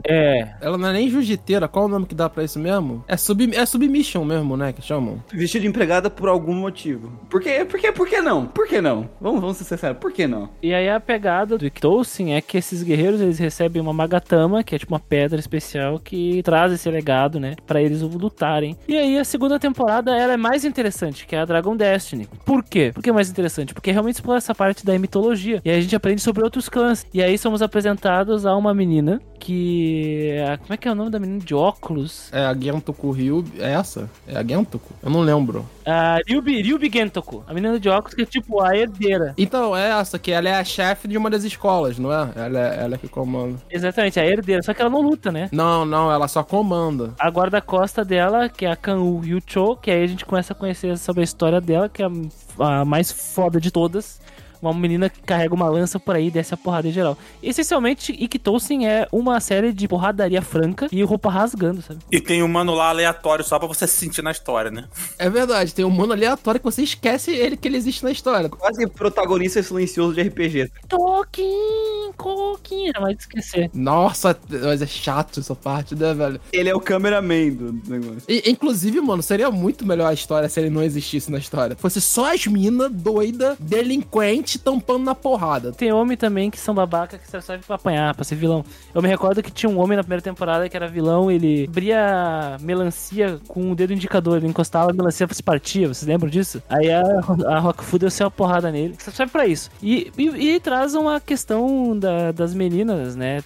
É, Ela não é nem jiu-jiteira. Qual o nome que dá pra isso mesmo? É, sub, é submission mesmo, né? Que chamam. Vestido de empregada por algum motivo. Por quê? Por quê? Por que não? Por que não? Vamos, vamos ser sinceros. Por que não? E aí a pegada do Ikitosen é que esses guerreiros eles recebem uma Magatama, que é tipo uma pedra especial que traz esse legado, né, Pra eles lutarem. E aí a segunda temporada ela é mais interessante, que é a Dragon Destiny. Por quê? Por que é mais interessante? Porque realmente explora essa parte da mitologia. E aí a gente aprende sobre outros clãs. E aí somos apresentados a uma menina que é- como é que é o nome da menina de óculos? É a Gentoku Ryu. É essa? É a Gentoku? Eu não lembro. A Ryubi, Ryubi Gentoku, a menina de óculos que é tipo a herdeira. Então, é essa, que ela é a chefe de uma das escolas, não é? Ela é ela que comanda. Exatamente, a herdeira, só que ela não luta, né? Não, não, ela só comanda. a guarda-costa dela, que é a Kanu Yucho, que aí a gente começa a conhecer sobre a história dela, que é a a mais foda de todas. Uma menina que carrega uma lança por aí e desce a porrada em geral. Essencialmente, Ikitosen é uma série de porradaria franca e roupa rasgando, sabe? E tem um mano lá aleatório só pra você se sentir na história, né? É verdade, tem um mano aleatório que você esquece ele que ele existe na história. Quase protagonista silencioso de RPG. Toquinho, coquinho, jamais esquecer. Nossa, mas é chato essa parte, né, velho? Ele é o cameraman do negócio. E, inclusive, mano, seria muito melhor a história se ele não existisse na história. Fosse só as minas doida, delinquente, tampando na porrada. Tem homem também que são babaca que só serve pra apanhar, pra ser vilão. Eu me recordo que tinha um homem na primeira temporada que era vilão, ele abria melancia com o dedo indicador, ele encostava a melancia se partia, vocês lembram disso? Aí a, a Rockfu deu uma porrada nele, só serve pra isso. E, e, e traz uma questão da- das meninas, né?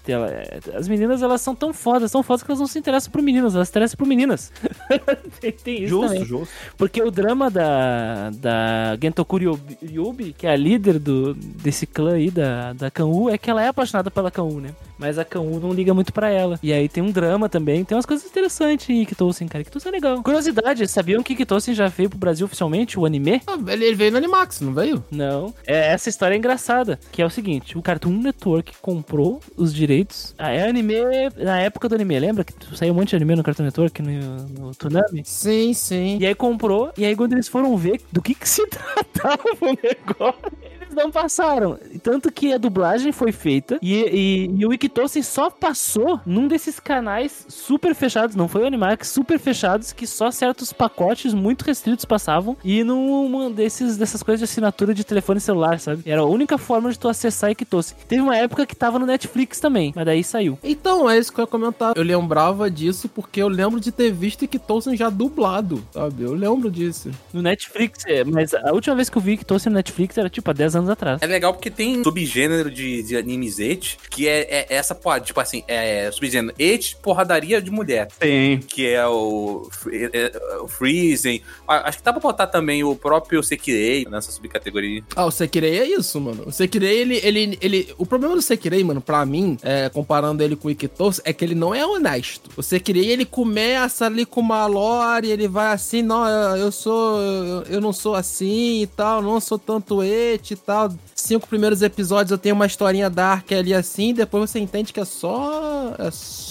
As meninas, elas são tão fodas, tão fodas que elas não se interessam por meninas, elas se interessam por meninas. tem, tem isso Justo, também. justo. Porque o drama da, da Gentoku Ryobi- Ryobi, que é a líder do, desse clã aí, da, da Kanwu, é que ela é apaixonada pela Kanwu, né? Mas a Kanwu não liga muito pra ela. E aí tem um drama também, tem umas coisas interessantes em Ikitosen, cara. Ikitosen é legal. Curiosidade, sabiam que Ikitosen já veio pro Brasil oficialmente, o anime? Ah, ele, veio no Animax, não veio? Não. É, essa história é engraçada. Que é o seguinte: o Cartoon Network comprou os direitos. Ah, é anime na época do anime. Lembra que saiu um monte de anime no Cartoon Network, no, no Tsunami? Sim, sim. E aí comprou, e aí quando eles foram ver do que, que se tratava o negócio, não passaram. Tanto que a dublagem foi feita e, e, e o Ikitosen só passou num desses canais super fechados, não foi o Animax, super fechados, que só certos pacotes muito restritos passavam e num desses, dessas coisas de assinatura de telefone celular, sabe? Era a única forma de tu acessar Ikitosen. Teve uma época que tava no Netflix também, mas daí saiu. Então, é isso que eu ia comentar. Eu lembrava disso porque eu lembro de ter visto Ikitosen já dublado, sabe? Eu lembro disso. No Netflix, é, mas a última vez que eu vi Ikitosen no Netflix era tipo há 10 anos atrás. É legal porque tem subgênero de, de animes et, que é, é essa porra, tipo assim, é subgênero et porradaria de mulher. Tem. Que é o, é, é, o Freezing. Acho que dá pra botar também o próprio Sekirei nessa subcategoria. Ah, o Sekirei é isso, mano. O Sekirei, ele, ele, ele... O problema do Sekirei, mano, pra mim, é, comparando ele com o Ikitosen, é que ele não é honesto. O Sekirei, ele começa ali com uma lore, ele vai assim, não, eu, eu sou... Eu, eu não sou assim e tal, não sou tanto et e tal. Cinco primeiros episódios eu tenho uma historinha dark ali assim, depois você entende que é só... É só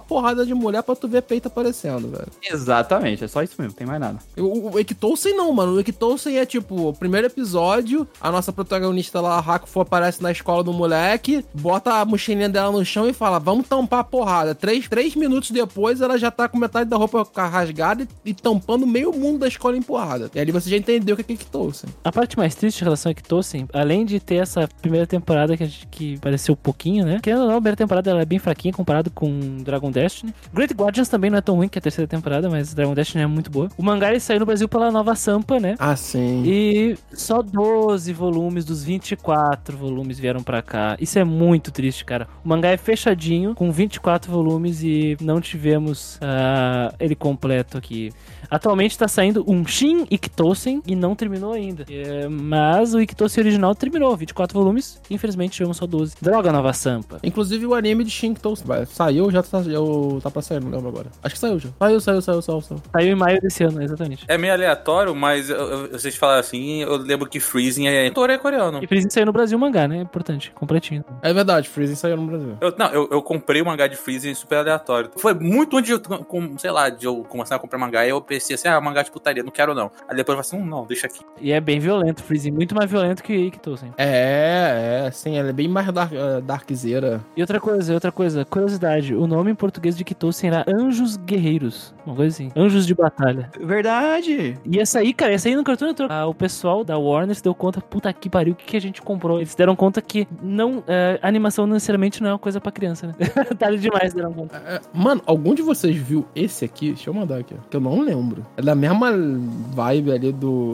porrada de mulher pra tu ver peito aparecendo, velho. Exatamente, é só isso mesmo, tem mais nada. O, o Ekitosen não, mano. O Ekitosen é tipo, o primeiro episódio, a nossa protagonista lá, a Hakufu, aparece na escola do moleque, bota a mochilinha dela no chão e fala, vamos tampar a porrada. Três, três minutos depois, ela já tá com metade da roupa rasgada e, e tampando meio mundo da escola em porrada. E ali você já entendeu o que é Ekitosen. A parte mais triste em relação a Kitosen, além de ter essa primeira temporada que, a gente- que pareceu pouquinho, né? Querendo ou não, a primeira temporada ela é bem fraquinha comparado com Dragon Destiny. Great Guardians também não é tão ruim que a terceira temporada, mas Dragon Destiny é muito boa. O mangá ele saiu no Brasil pela Nova Sampa, né? Ah, sim. E só 12 volumes dos 24 volumes vieram pra cá. Isso é muito triste, cara. O mangá é fechadinho, com 24 volumes e não tivemos ah, ele completo aqui. Atualmente tá saindo um Shin Iktosen e não terminou ainda. É, mas o Iktosen original terminou, 24 volumes. Infelizmente tivemos só 12. Droga, Nova Sampa. Inclusive o anime de Shinkto saiu ou já tá, já tá pra sair, não lembro agora. Acho que saiu já. Saiu, saiu, saiu, saiu. saiu. Saiu em maio desse ano, exatamente. É meio aleatório, mas eu- eu- vocês falaram assim, eu lembro que Freezing é autor é coreano. E Freezing saiu no Brasil o mangá, né? É importante, completinho. É verdade, Freezing saiu no Brasil. Eu, não, eu, eu comprei o mangá de Freezing super aleatório. Foi muito onde eu, com, sei lá, de eu começar a comprar mangá e eu pensei assim, ah, mangá de putaria, não quero não. Aí depois eu falei assim, hum, não, deixa aqui. E é bem violento, Freezing, muito mais violento que Iktosen. É, é, sim, ela é bem mais dark, uh, darkzeira. E outra coisa, outra coisa, curiosidade, o nome em português de Iktosen era Anjos Guerreiros, uma coisa assim, Anjos de Batalha. Verdade. E essa aí, cara, essa aí no Cartoon Network, ah, o pessoal da Warner se deu conta, puta que pariu, o que, que a gente comprou? Eles se deram conta que não, é, animação necessariamente não é uma coisa pra criança, né? Tarde demais deram conta. É, mano, algum de vocês viu esse aqui? Deixa eu mandar aqui, ó, que eu não lembro. É da mesma vibe ali do,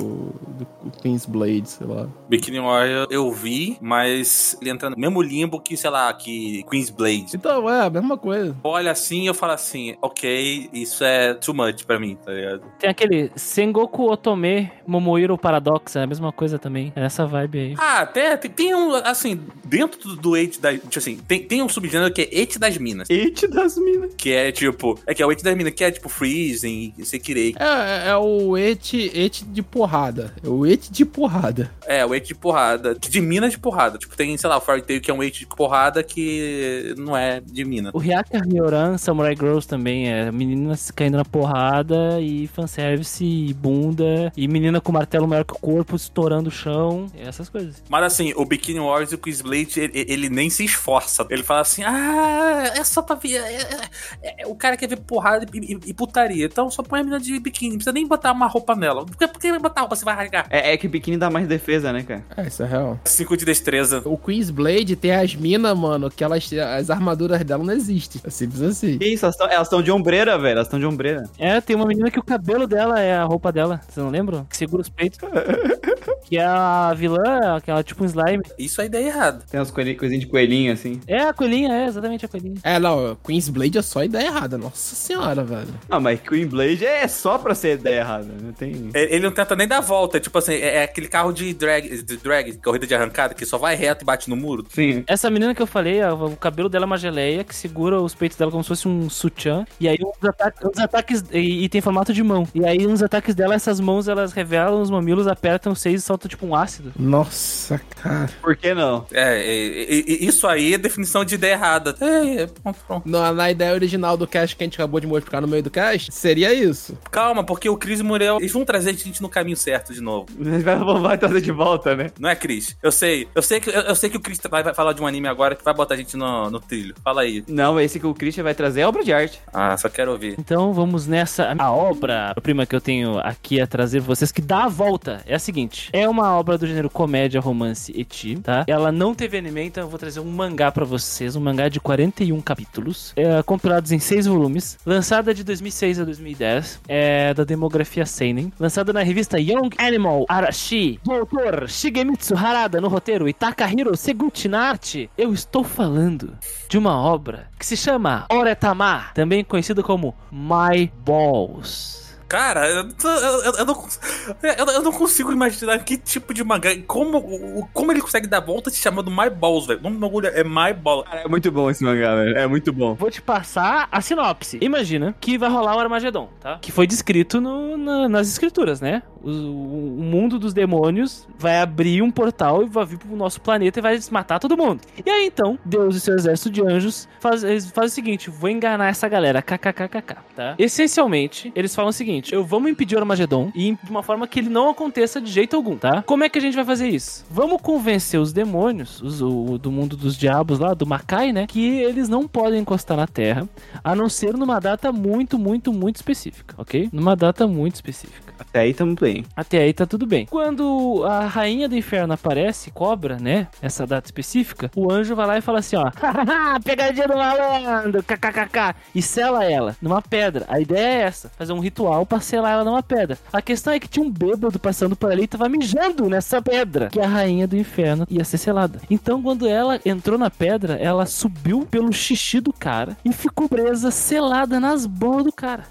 do Queen's Blade, sei lá. Bikini Warrior eu vi, mas ele entra no mesmo limbo que, sei lá, que Queen's Blade. Então, é, a mesma coisa. Olha assim eu falo assim, ok, isso é too much pra mim, tá ligado? Tem aquele Sengoku Otome Momohiro Paradox, é a mesma coisa também, é essa vibe aí. Ah, até tem, tem um, assim, dentro do, do Eight das. Tipo assim, tem, tem um subgênero que é Eight das Minas. It das minas. Que é tipo. É que é o Eight das Minas, que é tipo Freezing, Sekirei. É, é o et, et de porrada. É o et de porrada. É, o Eight de porrada. De mina de porrada. Tipo, tem, sei lá, o Fairy Tail que é um Eight de porrada que não é de mina. O Hyaka Ryoran, Samurai Girls também é meninas caindo na porrada e fanservice e bunda e menina com martelo maior que o corpo estourando o chão, essas coisas. Mas assim, o Bikini Wars e o Chris Blade, ele, ele nem se esforça. Ele fala assim: ah, é só pra ver. é- é- é- o cara quer ver porrada e, e- e putaria. Então só põe a menina de biquíni. Não precisa nem botar uma roupa nela. Por que, por que vai botar roupa? Você vai rasgar. É, é que biquíni dá mais defesa, né, cara? É, isso é real. Cinco de destreza. O Queen's Blade tem as minas, mano, que elas, as armaduras dela não existem. É simples assim. Que isso, elas estão de ombreira, velho. Elas estão de ombreira. É, tem uma menina que o cabelo dela é a roupa dela, vocês não lembram? Que segura os peitos. que é a vilã, aquela tipo um slime. Isso é ideia errada. Tem umas coelhinhas coisinhas de coelhinho, assim. É a coelhinha, é exatamente a coelhinha. É, não, Queen's Blade é só ideia errada. Nossa senhora, velho. Ah, mas Queen Blade é só pra ser ideia errada. Não tem... Ele não tenta nem dar volta. Tipo assim, é, é aquele carro de drag, de drag, corrida de arrancada, que só vai reto e bate no muro. Sim. Essa menina que eu falei, o cabelo dela é uma geleia que segura os peitos dela como se fosse um sutiã. E aí uns, ata- uns ataques. E, e tem formato de mão. E aí uns ataques dela, essas mãos elas revelam os mamilos, apertam os seios e soltam tipo um ácido. Nossa, cara. Por que não? É, é, é, isso aí é definição de ideia errada. É, é, pronto, pronto. Na, na ideia original do cast que a gente acabou de modificar no meio do cast, seria isso. Calma, porque o Cris e o Muriel, eles vão trazer a gente no caminho certo de novo. Vai, vai trazer de volta, né? Não é, Cris? Eu sei. Eu sei que, eu, eu sei que o Cris vai, vai falar de um anime agora que vai botar a gente no, no trilho. Fala aí. Não, esse que o Christian vai trazer é obra de arte. Ah, só quero ouvir. Então vamos nessa. A obra prima que eu tenho aqui a trazer pra vocês, que dá a volta, é a seguinte: é uma obra do gênero comédia, romance e teen, tá? Ela não teve anime, então eu vou trazer um mangá pra vocês, um mangá de 41 capítulos, é, compilados em 6 volumes, lançada de 2006 a 2010, é da demografia Seinen, lançada na revista Young Animal Arashi, do autor Shigemitsu Harada no roteiro e Takahiro Seguchi na arte. Eu estou falando de uma obra que se chama Oretama, também conhecido como My Balls. Cara, eu, eu- eu- não, cons- eu, eu não consigo imaginar que tipo de mangá. Como, como ele consegue dar volta se chamando My Balls, velho. O nome do bagulho é My Balls. Cara, é muito bom esse mangá, velho. É muito bom. Vou te passar a sinopse. Imagina que vai rolar o Armagedon, tá? Que foi descrito no- na- nas escrituras, né? O, o mundo dos demônios vai abrir um portal e vai vir pro nosso planeta e vai matar todo mundo. E aí então, Deus e seu exército de anjos faz, fazem o seguinte: vou enganar essa galera, kkkk, tá? Essencialmente, eles falam o seguinte: eu vamos impedir o Armagedon e de uma forma que ele não aconteça de jeito algum, tá? Como é que a gente vai fazer isso? Vamos convencer os demônios, os, o, do mundo dos diabos lá, do Makai, né? Que eles não podem encostar na Terra, a não ser numa data muito, muito, muito específica, ok? Numa data muito específica. Até aí tamo bem. bem. Até aí tá tudo bem. Quando a rainha do inferno aparece, cobra, né? Essa data específica, o anjo vai lá e fala assim, ó. "Hahaha, Pegadinha do malandro, kkkk. E sela ela numa pedra. A ideia é essa, fazer um ritual pra selar ela numa pedra. A questão é que tinha um bêbado passando por ali e tava mijando nessa pedra. Que a rainha do inferno ia ser selada. Então, quando ela entrou na pedra, ela subiu pelo xixi do cara e ficou presa, selada nas bolas do cara.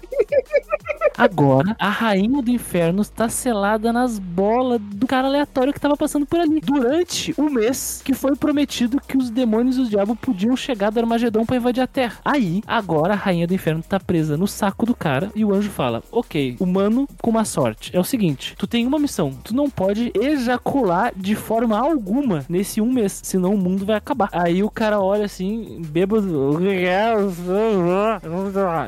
Agora, a rainha do inferno está selada nas bolas do cara aleatório que tava passando por ali. Durante o mês que foi prometido que os demônios e os diabos podiam chegar do Armagedon pra invadir a Terra. Aí, agora a rainha do inferno tá presa no saco do cara e o anjo fala: Ok, humano com uma sorte. É o seguinte: tu tem uma missão. Tu não pode ejacular de forma alguma nesse um mês, senão o mundo vai acabar. Aí o cara olha assim, bêbado.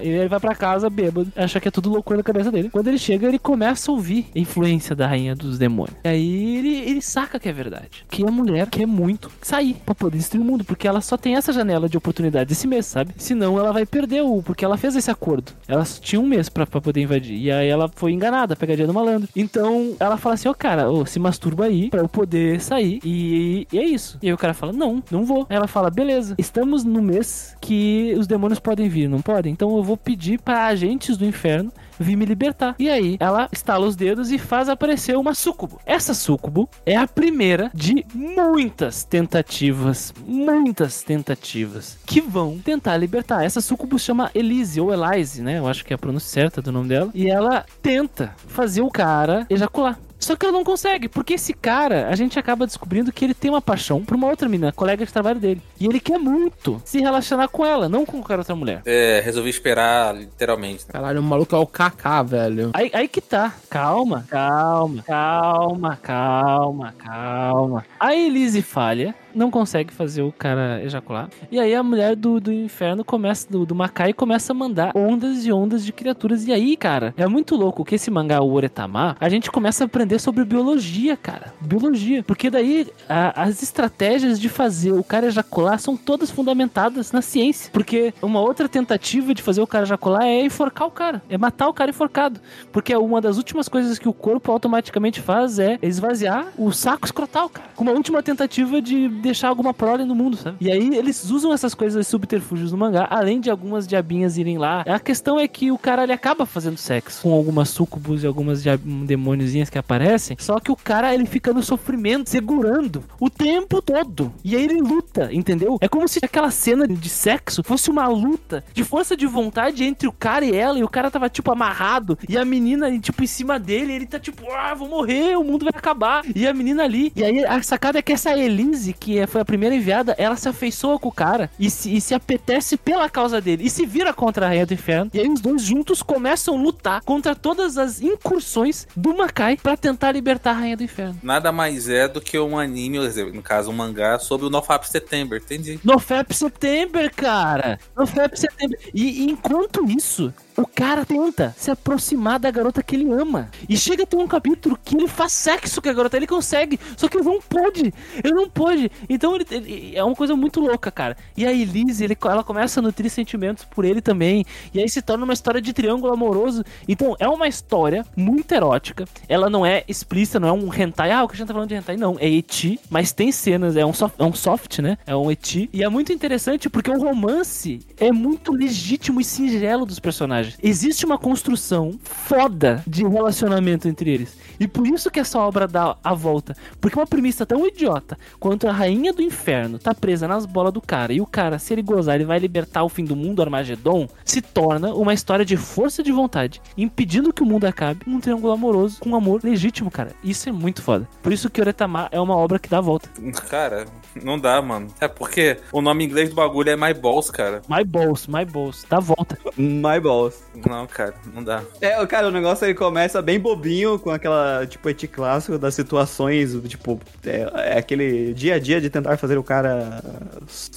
E ele vai pra casa bêbado, acha que é tudo loucura na cabeça dele. Quando ele chega, ele começa a ouvir a influência da rainha dos demônios. E aí ele, ele saca que é verdade. Que a mulher quer muito sair pra poder destruir o mundo, porque ela só tem essa janela de oportunidade esse mês, sabe? Senão ela vai perder o. Porque ela fez esse acordo. Ela tinha um mês pra poder invadir. E aí ela foi enganada, pegadinha do malandro. Então ela fala assim: Ô cara, ô, se masturba aí pra eu poder sair. E, e é isso. E aí o cara fala: Não, não vou. Aí ela fala: Beleza, estamos no mês que os demônios podem vir, não podem? Então eu vou pedir para agentes do inferno vir me libertar. E aí, ela estala os dedos e faz aparecer uma sucubo. Essa sucubo é a primeira de muitas tentativas, muitas tentativas que vão tentar libertar. Essa sucubo chama Elise ou Elise, né? Eu acho que é a pronúncia certa do nome dela. E ela tenta fazer o cara ejacular. Só que ela não consegue, porque esse cara, a gente acaba descobrindo que ele tem uma paixão por uma outra menina, colega de trabalho dele. E ele quer muito se relacionar com ela, não com qualquer outra mulher. É, resolvi esperar, literalmente. Caralho, o maluco é o Kaká, velho. Aí, aí que tá. Calma, calma, calma, calma, calma. A Elise falha, não consegue fazer o cara ejacular. E aí a mulher do, do inferno começa, do, do Makai, começa a mandar ondas e ondas de criaturas. E aí, cara, é muito louco que esse mangá, o Oretama, a gente começa a aprender sobre biologia, cara. Biologia. Porque daí a- as estratégias de fazer o cara ejacular são todas fundamentadas na ciência. Porque uma outra tentativa de fazer o cara ejacular é enforcar o cara. É matar o cara enforcado. Porque uma das últimas coisas que o corpo automaticamente faz é esvaziar o saco escrotal, cara. Com uma última tentativa de deixar alguma prole no mundo, sabe? E aí eles usam essas coisas, esses subterfúgios no mangá, além de algumas diabinhas irem lá. A questão é que o cara ele acaba fazendo sexo com algumas sucubus e algumas demôniozinhas que aparecem. Só que o cara ele fica no sofrimento, segurando o tempo todo. E aí ele luta, entendeu? É como se aquela cena de sexo fosse uma luta de força de vontade entre o cara e ela. E o cara tava tipo amarrado. E a menina, tipo, em cima dele. Ele tá tipo, ah, vou morrer, o mundo vai acabar. E a menina ali. E aí a sacada é que essa Elise, que é- foi a primeira enviada, ela se afeiçoa com o cara e se, e se apetece pela causa dele. E se vira contra a Rainha do Inferno. E aí os dois juntos começam a lutar contra todas as incursões do Makai pra tentar libertar a Rainha do Inferno. Nada mais é do que um anime, no caso um mangá, sobre o NoFap September, entendi. No FAP September, cara. No FAP September. E, e enquanto isso, o cara tenta se aproximar da garota que ele ama. E chega a ter um capítulo que ele faz sexo com a garota. Ele consegue. Só que ele não pode. Ele não pode. Então ele, ele- é uma coisa muito louca, cara. E a Elise, ele, ela começa a nutrir sentimentos por ele também. E aí se torna uma história de triângulo amoroso. Então é uma história muito erótica. Ela não é explícita, não é um hentai. Ah, o que a gente tá falando de hentai. Não, é eti. Mas tem cenas, é um, soft, é um soft, né? É um eti. E é muito interessante porque o romance é muito legítimo e singelo dos personagens. Existe uma construção foda de relacionamento entre eles. E por isso que essa obra dá a volta. Porque uma premissa tão idiota quanto a rainha do inferno tá presa nas bolas do cara e o cara, se ele gozar, ele vai libertar o fim do mundo, Armagedon, se torna uma história de força de vontade, impedindo que o mundo acabe num triângulo amoroso com um amor legítimo, cara. Isso é muito foda. Por isso que Oretama é uma obra que dá a volta. Cara, não dá, mano. É porque o nome inglês do bagulho é My Balls, cara. My balls, my balls, dá a volta. My balls. Não, cara, não dá. É, cara, o negócio ele começa bem bobinho, com aquela, tipo, eti clássico das situações, tipo, é, é aquele dia a dia de tentar fazer o cara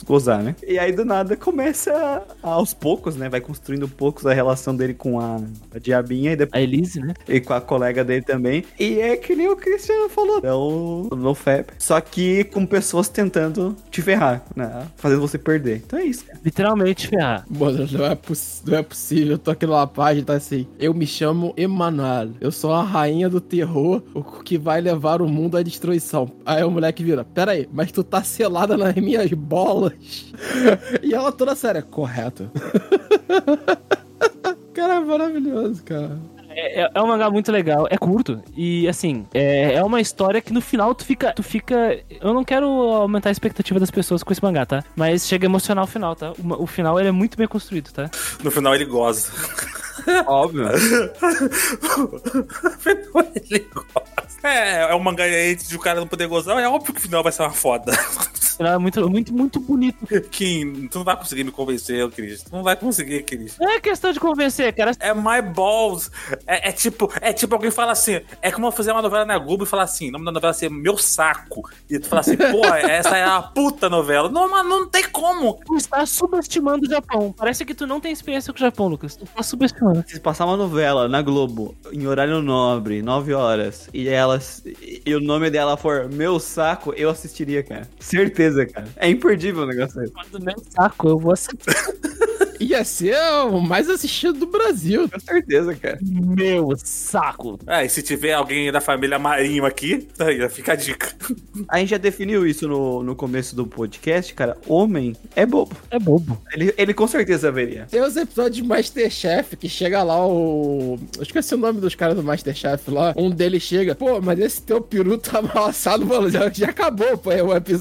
gozar, né? E aí do nada começa aos poucos, né? Vai construindo poucos a relação dele com a, a diabinha e, depois, A Elise, né? e com a colega dele também. E é que nem o Cristiano falou, é o NoFap. Só que com pessoas tentando te ferrar, né? Fazendo você perder. Então é isso, cara. Literalmente ferrar. Mano, não é, poss- não é possível. Eu tô botou aquilo na página, tá assim, eu me chamo Emanuel, eu sou a rainha do terror, o que vai levar o mundo à destruição. Aí o moleque vira, pera aí, mas tu tá selada nas minhas bolas. E ela toda séria, correto. Cara, é maravilhoso, cara. É, é- é um mangá muito legal, é curto. E assim, é, é uma história que no final tu fica. Tu fica. Eu não quero aumentar a expectativa das pessoas com esse mangá, tá? Mas chega emocional o final, tá? O, o final ele é muito bem construído, tá? No final ele goza. Óbvio. No final ele goza. É, é um mangá aí de o cara não poder gozar, é óbvio que o final vai ser uma foda. Final é muito, muito, muito bonito. Kim, tu não vai conseguir me convencer, Cris. Tu não vai conseguir, Cris. Não é questão de convencer, cara. É my balls. É, é tipo, é tipo alguém fala assim, é como eu fazer uma novela na Globo e falar assim, o nome da novela ser Meu Saco. E tu fala assim, pô, essa é a puta novela. Não, mas não tem como. Tu está subestimando o Japão. Parece que tu não tem experiência com o Japão, Lucas. Tu tá subestimando. Se passar uma novela na Globo, em horário nobre, 9 horas, e elas. E o nome dela for Meu Saco, eu assistiria, cara. Certeza, cara. É imperdível o negócio aí. Do meu saco, eu vou assistir. Ia ser o mais assistido do Brasil. Com certeza, cara. Meu saco. É, e se tiver alguém da família Marinho aqui, aí fica a dica. A gente já definiu isso no, no começo do podcast, cara. Homem é bobo. É bobo. Ele, ele com certeza veria. Tem os episódios de Masterchef que chega lá o. Eu esqueci o nome dos caras do Masterchef lá. Um deles chega, pô, mas esse teu peru tá mal assado, mano. Já, já acabou, pô, é o, epi-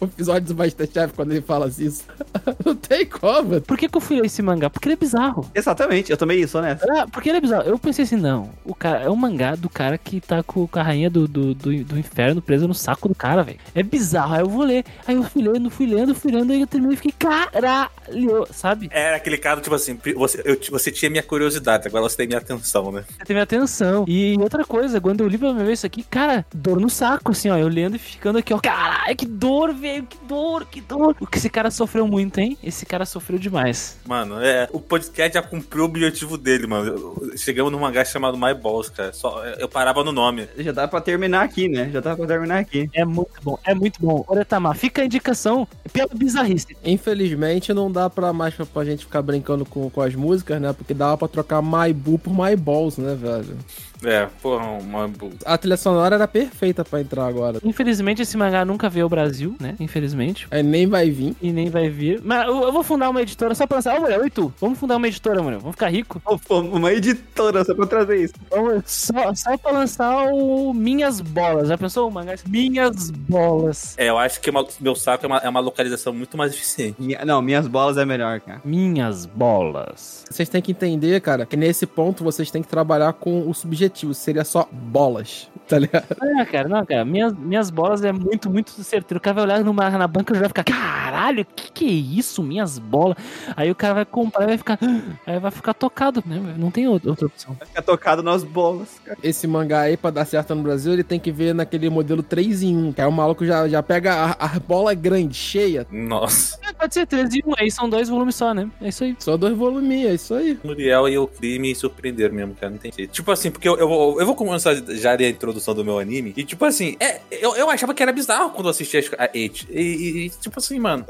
o- episódio do Masterchef quando ele fala isso. Não tem como. Por que, que eu fui ler esse mangá? Porque ele é bizarro. Exatamente, eu também sou nessa. Ah, porque ele é bizarro. Eu pensei assim, não. O cara, é um mangá do cara que tá com, a rainha do, do, do, do inferno presa no saco do cara, velho. É bizarro. Aí eu vou ler. Aí eu fui lendo, fui lendo, fui lendo. Aí eu terminei e fiquei, caralho, sabe? Era aquele cara, tipo assim, você, eu- você tinha minha curiosidade, agora você tem minha atenção, né? Você teve atenção. E outra coisa, quando eu li primeira vez isso aqui, cara, dor no saco, assim, ó. Eu lendo e ficando aqui, ó. Caralho, que dor, velho. Que dor, que dor. O que esse cara sofreu muito, hein? Esse cara sofreu demais. Mano, é, o podcast já cumpriu o objetivo dele, mano. Chegamos num mangá chamado My Balls, cara. Só, eu parava no nome. Já dá pra terminar aqui, né? Já dá pra terminar aqui. É muito bom, é muito bom. Oretama, fica a indicação pela bizarrice. Infelizmente não dá pra mais pra, pra gente ficar brincando com, com as músicas, né? Porque dava pra trocar My Boo por My Balls, né, velho? É, porra, uma. A trilha sonora era perfeita pra entrar agora. Infelizmente, esse mangá nunca veio ao Brasil, né? Infelizmente. Aí nem vai vir. E nem vai vir. Mas eu, eu vou fundar uma editora só pra lançar. Ô, mulher, oi tu. Vamos fundar uma editora, mulher. Vamos ficar rico. Uma editora só pra trazer isso. Vamos, só, só pra lançar o Minhas Bolas. Já pensou o mangá? Minhas Bolas. É, eu acho que uma- meu saco é uma, é uma localização muito mais eficiente. Minha- não, minhas bolas é melhor, cara. Minhas Bolas. Vocês têm que entender, cara, que nesse ponto vocês têm que trabalhar com o subjetivo. Seria só bolas, tá ligado? Ah, cara, não, cara. Minhas, minhas bolas é muito, muito certeiro. O cara vai olhar numa, na banca já vai ficar, caralho, que que é isso? Minhas bolas. Aí o cara vai comprar e vai ficar, aí vai ficar tocado, né? Não tem outra, outra opção. Fica tocado nas bolas, cara. Esse mangá aí, pra dar certo no Brasil, ele tem que ver naquele modelo 3 em 1, que aí o maluco já, já pega a, a bola grande, cheia. Nossa. É, pode ser 13 e 1, aí são dois volumes só, né? É isso aí. Só dois voluminhos, é isso aí. Muriel e o Cri me surpreenderam mesmo, cara. Não tem jeito. Tipo assim, porque eu, eu, vou- eu vou começar já a introdução do meu anime. E tipo assim, é, eu, eu achava que era bizarro quando eu assistia a E, e- tipo assim, mano,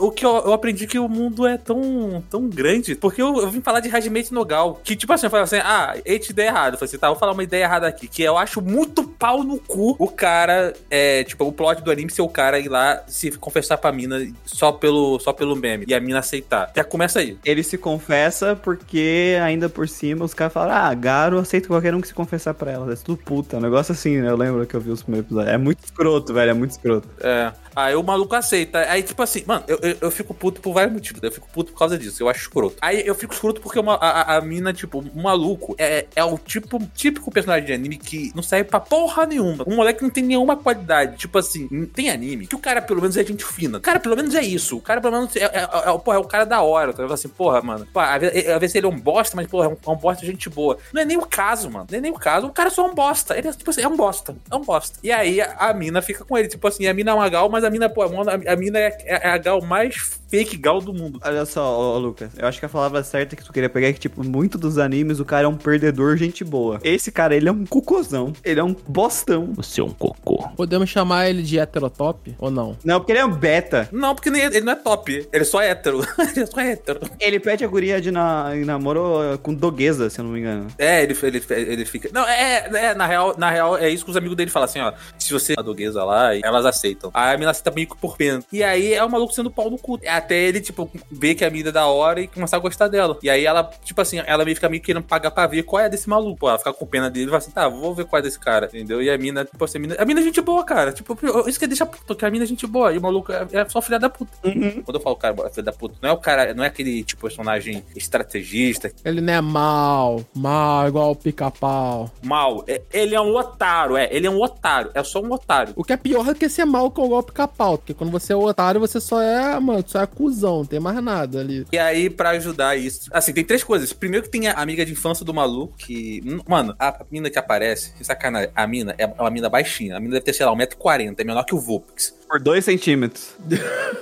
o que eu, eu aprendi que o mundo é tão, tão grande. Porque eu, eu vim falar de Hajime Nogal. Que tipo assim, eu falei assim, ah, Eight ideia errada. Eu falei assim, tá, vou falar uma ideia errada aqui. Que eu acho muito pau no cu o cara, é, tipo, o plot do anime ser o cara ir lá se confessar pra mina só pelo, só pelo meme. E a mina aceitar. Já começa aí. Ele se confessa porque ainda por cima os caras falam, ah, Garo aceita qualquer um que se confessar pra ela. É tudo puta. Um negócio assim, né? Eu lembro que eu vi os primeiros episódios. É muito escroto, velho. É muito escroto. É. Aí o maluco aceita. Aí, tipo assim, mano, eu, eu, eu fico puto por vários motivos. Eu fico puto por causa disso. Eu acho escroto. Aí eu fico escroto porque uma, a, a- mina, tipo, maluco é, é o tipo, típico personagem de anime que não serve pra porra nenhuma. Um moleque que não tem nenhuma qualidade. Tipo assim, tem anime que o cara pelo menos é gente fina. O cara pelo menos é isso. O cara pelo menos é, é, é, é, porra, é o cara da hora. Tá assim, porra, mano. Pô, vezes, às vezes ele é um bosta, mas, porra, é um, é um bosta de gente boa. Não é nem o caso, mano. Não é nem o caso. O cara só é um bosta. Ele é, tipo assim, é um bosta. É um bosta. E aí a, a mina fica com ele. Tipo assim, a mina é uma gal, mas a mina, pô, a, a mina é, é a gal mais fake gal do mundo. Olha só, Ô, Lucas, eu acho que a palavra certa que tu queria pegar é que, tipo, muito dos animes o cara é um perdedor, gente boa. Esse cara, ele é um cocôzão. Ele é um bostão. Você é um cocô. Podemos chamar ele de heterotop ou não? Não, porque ele é um beta. Não, porque ele não é top. Ele só é hétero. ele é só hétero. Ele pede a guria de na, namoro com doguesa, se eu não me engano. É, ele, ele, ele fica. Não, é, é, na real, na real, é isso que os amigos dele falam assim, ó. Se você é doguesa lá, elas aceitam. Aí a mina aceita meio que por pena. E aí é o maluco sendo pau no cu. Até ele, tipo, ver que a mina é da hora e começar a gostar dela. E aí ela, tipo assim, ela meio fica meio querendo pagar pra ver qual é desse maluco. Pô, ela fica com pena dele e fala assim, tá, vou ver qual é desse cara, entendeu? E a mina, tipo assim, a mina, a mina é gente boa, cara. Tipo, isso que deixa puto, que a mina é gente boa. E o maluco é, é só filha da puta. Quando eu falo cara, é filha da puta, não é o cara, não é aquele, tipo, personagem estrategista, Ele não é mal, mal, igual o pica-pau. mal. É- ele é um otário, é. Ele é um otário. É só um otário. O que é pior do que ser mal com igual o pica-pau, porque quando você é otário, você só é, mano, só é cuzão, não tem mais nada ali. E aí, pra ajudar isso. Assim, tem três coisas. Primeiro que tem a amiga de infância do maluco, que. hum, Mano, a mina que aparece, sem sacanagem, a mina é uma mina baixinha. A mina deve ter, sei lá, 1,40m, é menor que o Vulpix. Por dois centímetros.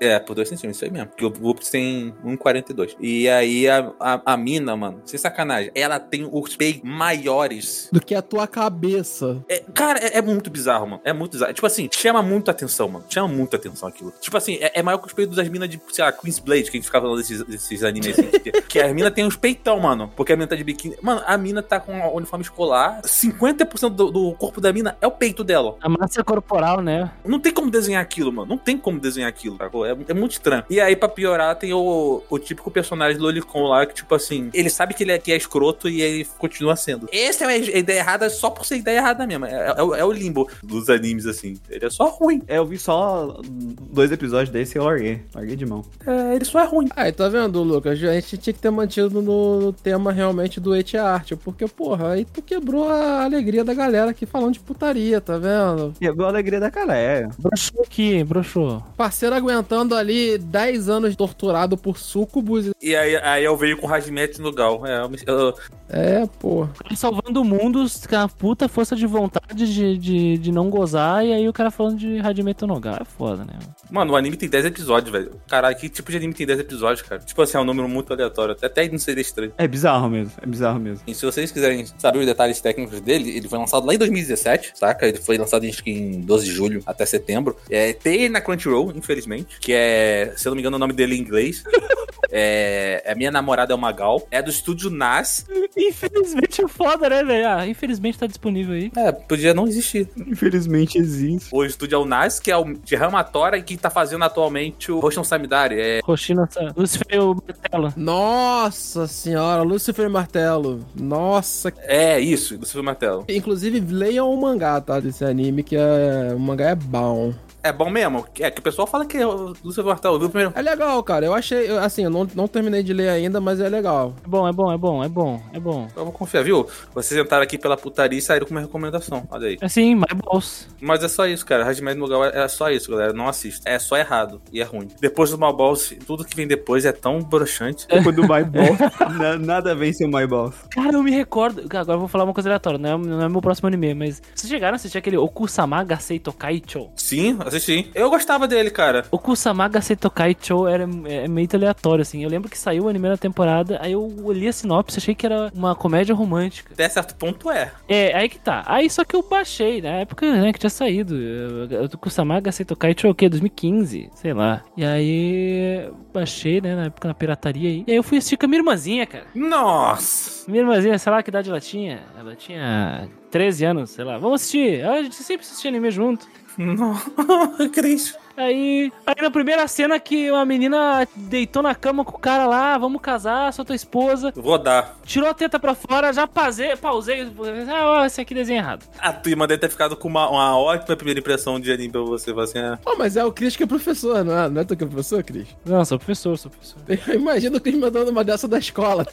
É, por 2 centímetros, isso aí mesmo. Porque o Vulpix tem 1,42. E aí a, a, a mina, mano, sem sacanagem, ela tem os peitos maiores. Do que a tua cabeça. É, cara, é, é muito bizarro, mano. É muito bizarro. Tipo assim, chama muito atenção, mano. Chama muito atenção aquilo. Tipo assim, é, é maior que os peitos das minas de, sei lá, Queen's Blade, que a gente ficava falando desses, desses animes assim. que, que a mina tem uns peitão, mano. Porque a mina tá de biquíni. Mano, a mina tá com a uniforme escolar. 50% do, do corpo da mina é o peito dela. A massa corporal, né? Não tem como desenhar aquilo, mano. Não tem como desenhar aquilo, sacou? É, é muito estranho. E aí, pra piorar, tem o, o típico personagem do Lolicon lá, que, tipo assim, ele sabe que ele é, que é escroto e ele continua sendo. Essa é a ideia errada só por ser ideia errada mesmo. É, é o- é o limbo dos animes, assim. Ele é só ruim. É, eu vi só dois episódios desse e eu larguei. Larguei de mão. É, ele só é ruim. Aí, tá vendo, Lucas? A gente tinha que ter mantido no, no tema realmente do et art, porque, porra, aí tu quebrou a alegria da galera aqui falando de putaria, tá vendo? Quebrou a alegria da galera. Broxou aqui, broxou. Parceiro aguentando ali 10 anos torturado por sucubus. E aí, aí eu veio com Hajime no Gal. É, eu me- eu- É, porra. Ele salvando o mundo com a puta força de vontade de, de, de não gozar, e aí o cara falando de Hajime Nogar. É foda, né? Mano, o anime tem 10 episódios, velho. Caralho, que tipo de anime tem 10 episódios, cara? Tipo assim, é um número muito aleatório. Até, até não seria estranho. É bizarro mesmo. É bizarro mesmo. E se vocês quiserem saber os detalhes técnicos dele, ele foi lançado lá em 2017, saca? Ele foi lançado acho que em 12 de julho até setembro. É, tem ele na Crunchyroll, infelizmente, que é, se eu não me engano, o nome dele em inglês. é, é Minha Namorada é uma Gal. É do estúdio NAS. Infelizmente é foda, né, velho? Ah, infelizmente tá disponível aí. É, podia não existir. Infelizmente existe. O estúdio é o NAS, que é o de Ramatora e que tá fazendo atualmente o Roshan Samidari. É, Roshina, Lucifer e o Martelo. Nossa senhora, Lucifer Martelo. Nossa. é isso, Silvio Martelo. Inclusive, leiam o mangá, tá? Desse anime, que é... o mangá é bom. É bom mesmo? É que o pessoal fala que é o Lúcio Martelo, viu primeiro? É legal, cara. Eu achei, eu- assim, eu não, não terminei de ler ainda, mas é legal. É bom, é bom, é bom, é bom, é bom. Eu vou confiar, viu? Vocês entraram aqui pela putaria e saíram com uma recomendação. Olha aí. Assim, my balls. Mas é só isso, cara. Hajime no Gal é só isso, galera. Não assista. É só errado e é ruim. Depois do Malballs, tudo que vem depois é tão broxante. Depois do My Balls. na- nada vence o My Balls. Cara, eu me recordo. Agora eu vou falar uma coisa aleatória, não é, não é meu próximo anime, mas. Vocês chegaram a assistir aquele Okusama Gasei Tokaicho? Sim, assisti. Eu gostava dele, cara. Okusama Gasei Tokaicho era é meio aleatório, assim. Eu lembro que saiu o anime na temporada, aí eu olhei a sinopse, achei que era uma comédia romântica. Até certo ponto é. É, aí que tá. Aí só que eu baixei, na época, né, que tinha saído. Eu- Okusama Gasei Tokaicho é o quê? 2015, sei lá. E aí baixei, né, na época na pirataria aí. E aí eu fui assistir com a minha irmãzinha, cara. Nossa! Minha irmãzinha, sei lá que idade ela tinha. Ela tinha 13 anos, sei lá. Vamos assistir. A gente sempre assistia anime junto. Não, Cris. Aí, aí na primeira cena que uma menina deitou na cama com o cara lá, vamos casar, sou tua esposa. Vou dar. Tirou a teta pra fora, já pausei, pausei. Ah, ó, esse aqui desenho errado. A tua irmã deve ter ficado com uma, uma ótima primeira impressão de anime pra você. Assim, ah, Pô, mas é o Cris que é professor, não é? Não é tu que é professor, Cris? Não, sou professor, sou professor. Imagina o Cris mandando uma dessa da escola.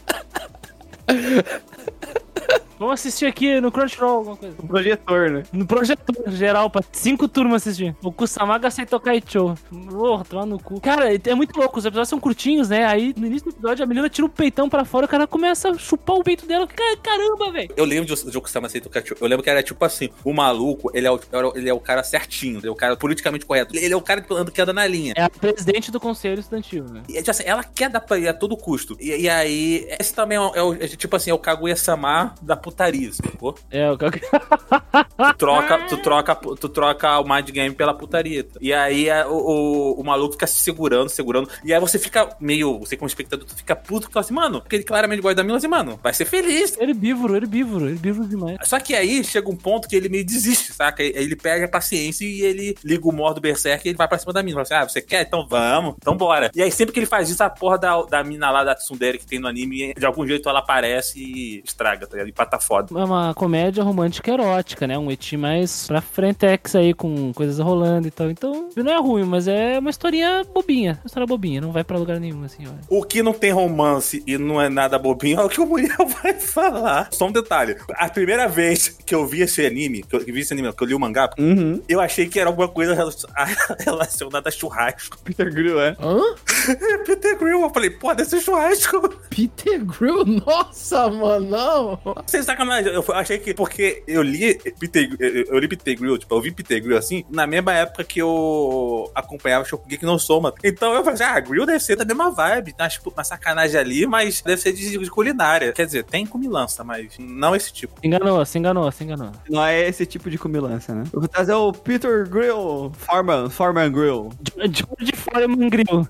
Vamos assistir aqui no Crunchyroll, alguma coisa. O projetor, né? No projetor geral, pra cinco turmas assistir. O Kusamaga aceitou Kaicho. Porra, tomar no cu. Cara, é muito louco. Os episódios são curtinhos, né? Aí, no início do episódio, a menina tira o peitão pra fora, o cara começa a chupar o peito dela. Ca- Caramba, velho. Eu lembro de, de Okusama Seito Kacho. Eu lembro que era tipo assim: o maluco, ele é o, ele é o cara certinho, ele é o cara politicamente correto. Ele é o cara que anda, que anda na linha. É a presidente do conselho estudantil, né? E, tipo assim, ela quer dar pra ele a todo custo. E, e aí, esse também é, o, é o- é tipo assim, é o Kaguya-sama da putaria, sacou? É, o Tu troca, tu troca, tu troca o mind game pela putaria. E aí é, o, o, o maluco fica se segurando, segurando. E aí você fica meio, você como espectador, tu fica puto, que fala assim, mano, porque ele claramente gosta da mina, assim, mano, vai ser feliz. herbívoro, herbívoro, herbívoro demais. Só que aí chega um ponto que ele meio desiste, saca? Aí Ele perde a paciência e ele liga o modo Berserk e ele vai pra cima da mina. Fala assim, ah, você quer? Então vamos, então bora. E aí sempre que ele faz isso, a porra da, da mina lá, da Tsundere que tem no anime, de algum jeito ela aparece e estraga, tá ligado? E pata foda. É uma comédia romântica erótica, né? Um eti mais pra frentex aí, com coisas rolando e tal. Então, não é ruim, mas é uma historinha bobinha. Uma história bobinha, não vai pra lugar nenhum, assim, olha. O que não tem romance e não é nada bobinho é o que o Muriel vai falar. Só um detalhe. A primeira vez que eu vi esse anime, que eu vi esse anime, que eu li o mangá, Uhum. eu achei que era alguma coisa relacionada a churrasco. Peter Grill, é. Hã? Peter Grill, eu falei, pô, deve ser churrasco. Peter Grill? Nossa, mano, não. Sem sacanagem, eu achei que, porque eu li Peter, eu, li Peter Grill, tipo, eu vi Peter Grill assim, na mesma época que eu acompanhava Shokugeki no Soma. Então eu falei, ah, Grill deve ser da mesma vibe, tá, tipo, uma sacanagem ali, mas deve ser de, de culinária. Quer dizer, tem comilança, mas não esse tipo. Se enganou, se enganou, se enganou. Não é esse tipo de comilança, né? Eu vou trazer o Peter Grill. Foreman, Foreman Grill. George Foreman Grill.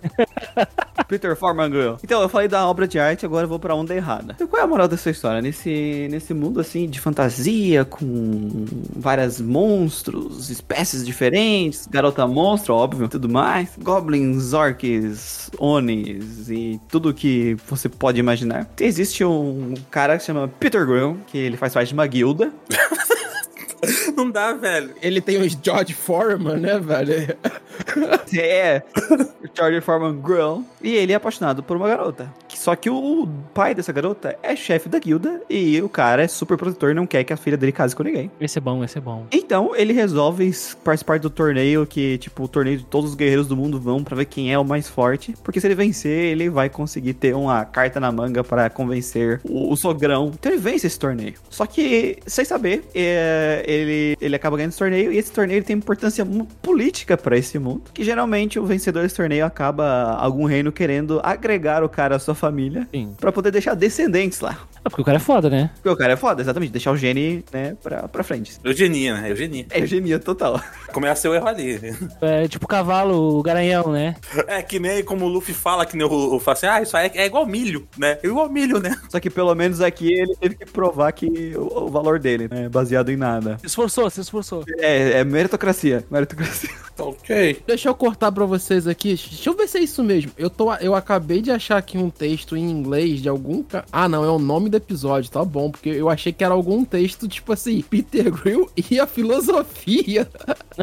Peter Foreman Grill. Então, eu falei da obra de arte, agora eu vou pra onda errada. Então, qual é a moral dessa história? Nesse, nesse mundo, assim, de fantasia, com várias monstros, espécies diferentes, garota monstro, óbvio, tudo mais, goblins, orcs, onis e tudo que você pode imaginar. Existe um cara que se chama Peter Grill, que ele faz parte de uma guilda. Não dá, velho. Ele tem os George Foreman, né, velho? É, o Charlie Foreman Grill. E ele é apaixonado por uma garota. Só que o pai dessa garota é chefe da guilda e o cara é super protetor e não quer que a filha dele case com ninguém. Esse é bom, esse é bom. Então ele resolve participar do torneio que, tipo, o torneio de todos os guerreiros do mundo vão pra ver quem é o mais forte. Porque se ele vencer, ele vai conseguir ter uma carta na manga pra convencer o, o sogrão. Então ele vence esse torneio. Só que, sem saber, é, ele, ele acaba ganhando esse torneio e esse torneio tem importância política pra esse mundo. Que geralmente o vencedor desse torneio acaba algum reino querendo agregar o cara à sua família Sim. pra poder deixar descendentes lá. É porque o cara é foda, né? Porque o cara é foda, exatamente, deixar o gene, né, pra, pra frente. Eugenia, né? Eugenia. É eugenia total. Começa o erro ali. É tipo o cavalo, o garanhão, né? É que nem como o Luffy fala, que nem o, o fala assim, ah, isso aí é, é igual milho, né? É igual milho, né? Só que pelo menos aqui ele teve que provar que o, o valor dele, né, é baseado em nada. Se esforçou, se esforçou. É, é meritocracia, meritocracia. Ok. Deixa eu cortar pra vocês aqui. Deixa eu ver se é isso mesmo. Eu, tô, eu acabei de achar aqui um texto em inglês de algum. ca- Ah, não, é o nome do episódio, tá bom. Porque eu achei que era algum texto, tipo assim, Peter Grill e a filosofia.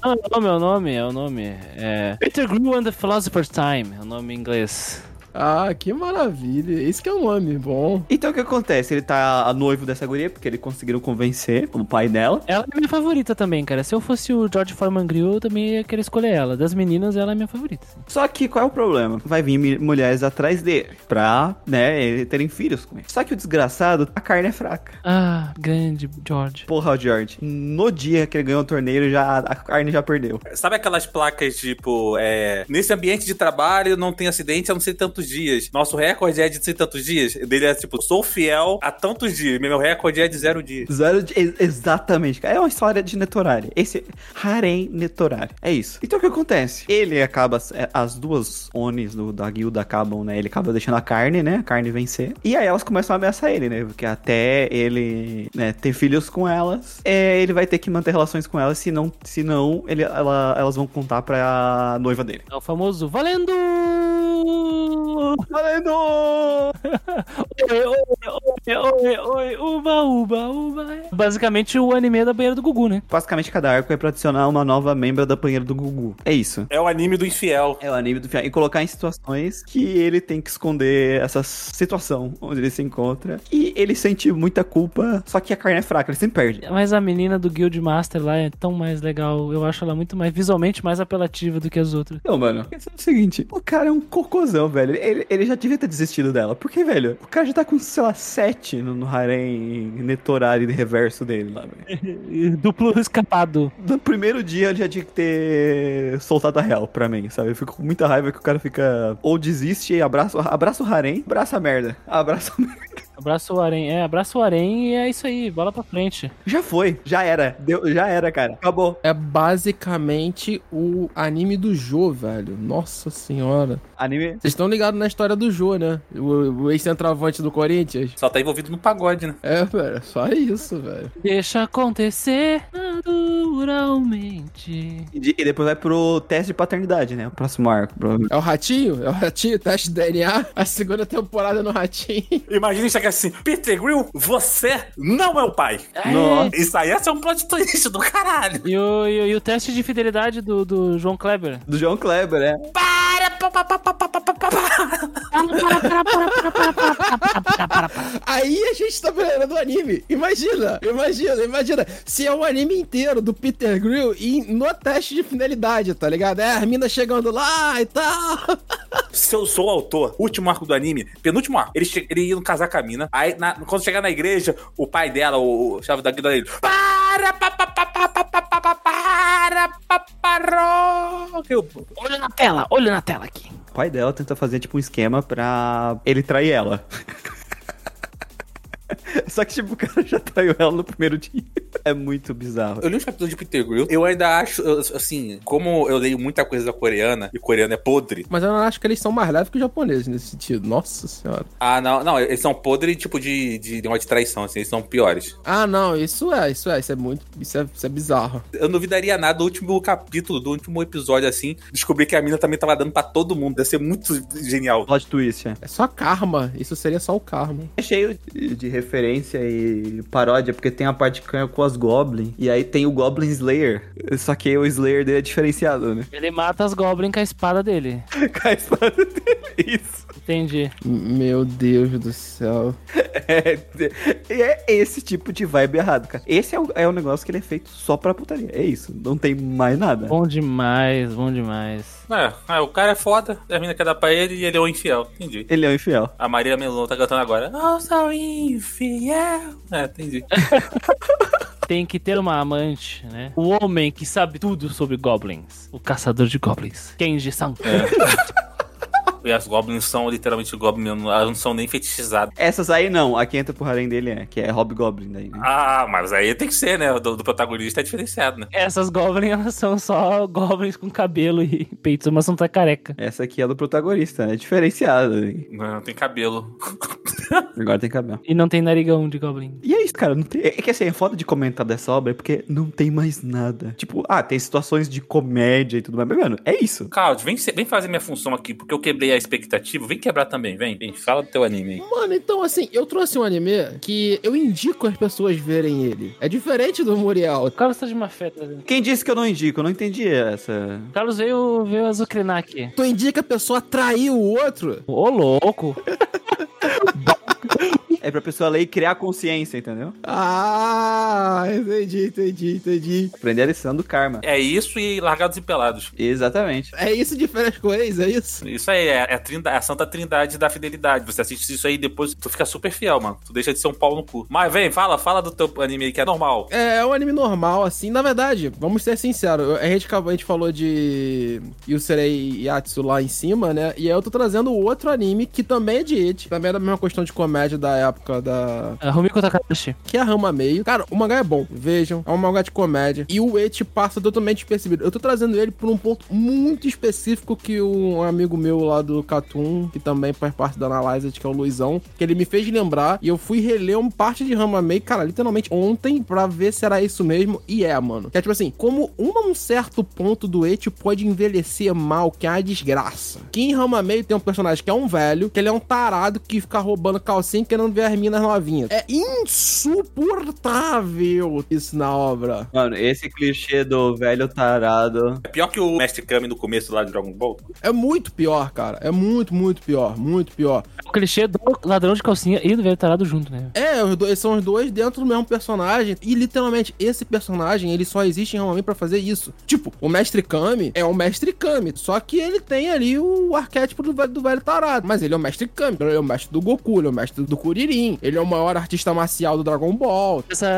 Não, é o nome, é o nome, é o nome. É Peter Grill and the Philosopher's Time, é o nome em inglês. Ah, que maravilha. Esse que é o nome, bom. Então o que acontece? Ele tá noivo dessa guria, porque ele conseguiram convencer o pai dela. Ela é minha favorita também, cara. Se eu fosse o George Foreman Grill, eu também ia querer escolher ela. Das meninas, ela é minha favorita. sim. Só que qual é o problema? Vai vir mulheres atrás dele, pra, né, terem filhos com ele. Só que o desgraçado, a carne é fraca. Ah, grande George. Porra, o George. No dia que ele ganhou o torneio, já, a carne já perdeu. Sabe aquelas placas tipo, é, nesse ambiente de trabalho não tem acidente há não sei tantos dias. Nosso recorde é de sei tantos dias. Dele é tipo, sou fiel a tantos dias. Meu recorde é de zero dias. Zero ex- exatamente, cara. É uma história de Netorari. Esse Harem Netorari. É isso. Então o que acontece? Ele acaba. é, As duas Onis do, da guilda acabam, né? Ele acaba deixando a carne, né? A carne vencer. E aí elas começam a ameaçar ele, né? Porque até ele né, ter filhos com elas, é, ele vai ter que manter relações com elas. Senão, senão ele, ela- elas vão contar pra noiva dele. É o famoso Valendo! Valendo! Oi, oi, oi, Oi, oi, uba, uba, uba. Basicamente o anime da banheira do Gugu, né? Basicamente, cada arco é pra adicionar uma nova membra da banheira do Gugu. É isso. É o anime do infiel. É o anime do final. E colocar em situações que ele tem que esconder essa situação onde ele se encontra. E ele sente muita culpa, só que a carne é fraca, ele sempre perde. Mas a menina do Guild Master lá é tão mais legal. Eu acho ela muito mais visualmente mais apelativa do que as outras. Não, mano. Pensa no seguinte: o cara é um cocôzão, velho. Ele, ele já devia ter desistido dela. Por que, velho? O cara já tá com, sei lá, sete no, no harém netorari de reverso dele lá, velho. Duplo escapado. No primeiro dia ele já tinha que ter soltado a real pra mim, sabe? Eu fico com muita raiva que o cara fica ou desiste e abraça, abraça o harém, abraça a merda. Abraça a merda. Abraço o Arém. É, abraço o Arém e é isso aí. Bola pra frente. Já foi, já era. Deu, já era, cara. Acabou. É basicamente o anime do Jô, velho. Nossa senhora. Anime. Vocês estão ligados na história do Jô, né? O, o ex-centroavante do Corinthians. Só tá envolvido no pagode, né? É, velho. Só isso, velho. Deixa acontecer naturalmente. E, e depois vai pro teste de paternidade, né? O próximo arco, provavelmente. É o Ratinho? É o Ratinho, teste de DNA. A segunda temporada no Ratinho. Imagina isso aqui pega assim, Peter Grill, você não é o pai. É. Nossa. Isso aí é um plot twist do caralho. E o, e, e o teste de fidelidade do, do João Kleber. Do João Kleber, é. Para, pa, pa, pa, pa, pa, pa, pa. Aí a gente tá falando do anime. Imagina, imagina, imagina. Se é o um anime inteiro do Peter Grill e no teste de finalidade, tá ligado? É, as minas chegando lá e tal. Se eu sou o autor, último arco do anime, penúltimo arco, ele, ele ia casar com a mina Aí, na- quando chegar na igreja, o pai dela, o, o chave da guilda dele, para, pa, pa, pa, pa, pa, pa, pa, pa, para, pa, parou. Eu- Olha na tela, olha na tela aqui. O pai dela tenta fazer, tipo, um esquema pra ele trair ela. Só que, tipo, o cara já traiu ela no primeiro dia. É muito bizarro. Eu li um capítulo de Peter Grill, eu ainda acho, assim, como eu leio muita coisa da coreana, e coreano é podre, Mas eu não acho que eles são mais leves que os japoneses nesse sentido. Nossa senhora. ah, não, não, eles são podre, tipo, de, de, de uma de traição, assim, eles são piores. Ah, não, isso é, isso é, isso é muito. Isso é, isso é bizarro. Eu não duvidaria nada do último capítulo, do último episódio, assim, descobrir que a mina também tava dando pra todo mundo, deve ser muito genial. Plot twist, é. É só karma. Isso seria só o karma. É cheio de, de referência e paródia, porque tem a parte que é com as Goblin, e aí tem o Goblin Slayer. Só que o Slayer dele é diferenciado, né? Ele mata as Goblin com a espada dele. Com a espada dele. Isso. Entendi. Meu Deus do céu. É, é esse tipo de vibe errado, cara. Esse é o, é o negócio que ele é feito só pra putaria. É isso. Não tem mais nada. Bom demais, bom demais. É, é, o cara é foda, a mina quer dar pra ele e ele é um infiel, entendi. Ele é um infiel. A Maria Melon tá cantando agora. Eu sou infiel. É, entendi. Tem que ter uma amante, né? O homem que sabe tudo sobre goblins. O caçador de goblins. Kenji-san. E as goblins são literalmente goblins, elas não são nem fetichizadas. Essas aí não. A que entra pro harém dele é, que é Hobgoblin daí, né? Ah, mas aí tem que ser, né? Do, do protagonista é diferenciado, né? Essas goblins, elas são só goblins com cabelo e peitos, mas não tá careca. Essa aqui é do protagonista, né? É diferenciada. Não tem cabelo. Agora tem cabelo. E não tem narigão de goblin. E é isso, cara. Não tem... É que assim, é foda de comentar dessa obra porque não tem mais nada. Tipo, ah, tem situações de comédia e tudo mais. Mas, mano, é isso. Claudio, vem, vem fazer minha função aqui, porque eu quebrei a expectativa. Vem quebrar também, vem. Vem, fala do teu anime aí. Mano, então assim, eu trouxe um anime que eu indico as pessoas verem ele. É diferente do Muriel. O Carlos tá de má fé, tá? Quem disse que eu não indico? Eu não entendi essa. O Carlos veio, veio azucrinar aqui. Tu indica a pessoa trair o outro? Ô, louco. É pra pessoa ler e criar consciência, entendeu? Ah, entendi, entendi, entendi. Aprender a lição do karma. É isso e largados e pelados. Exatamente. É isso de férias com ex, é isso? Isso aí é, é a, trinda- a santa trindade da fidelidade. Você assiste isso aí e depois tu fica super fiel, mano. Tu deixa de ser um pau no cu. Mas vem, fala, fala do teu anime aí que é normal. É, é um anime normal, assim. Na verdade, vamos ser sinceros. A gente, acabou- a gente falou de Yuserei Yatsu lá em cima, né? E aí eu tô trazendo outro anime que também é de It. Também é da mesma questão de comédia da época da... É, Rumiko Takahashi. Que é a Rama Meio. Cara, o mangá é bom. Vejam. É um mangá de comédia. E o It passa totalmente despercebido. Eu tô trazendo ele por um ponto muito específico que um amigo meu lá do Catum, que também faz parte da Analyzed, que é o Luizão, que ele me fez lembrar. E eu fui reler uma parte de Rama Meio, cara, literalmente ontem, pra ver se era isso mesmo. E é, mano. Que é tipo assim, como um, um certo ponto do It pode envelhecer mal, que é uma desgraça. Que em Rama Meio tem um personagem que é um velho, que ele é um tarado que fica roubando calcinha, querendo ver as minas novinhas. É insuportável isso na obra. Mano, esse clichê do velho tarado. É pior que o Mestre Kami no começo lá de Dragon Ball. É muito pior, cara. É muito, muito pior. Muito pior. O clichê do ladrão de calcinha e do velho tarado junto, né? É, os dois, são os dois dentro do mesmo personagem. E literalmente, esse personagem, ele só existe em Ramami pra fazer isso. Tipo, o Mestre Kami é o Mestre Kami. Só que ele tem ali o arquétipo do velho, do velho tarado. Mas ele é o Mestre Kami. Ele é o mestre do Goku, ele é o mestre do Kuririn. Ele é o maior artista marcial do Dragon Ball. Essa,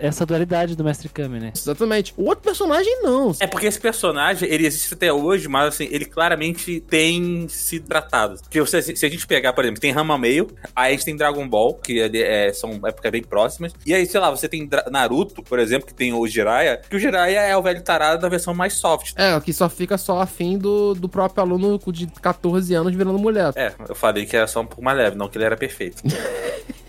essa dualidade do Mestre Kami, né? Exatamente. O outro personagem, não. É porque esse personagem, ele existe até hoje, mas assim, ele claramente tem se tratado. Porque se, se a gente pegar, por exemplo, tem Rama Meio, aí a gente tem Dragon Ball, que ele é, são épocas bem próximas. E aí, sei lá, você tem Naruto, por exemplo, que tem o Jiraiya, que o Jiraiya é o velho tarado da versão mais soft. É, que só fica só afim do, do próprio aluno de 14 anos virando mulher. É, eu falei que era só um pouco mais leve, não que ele era perfeito.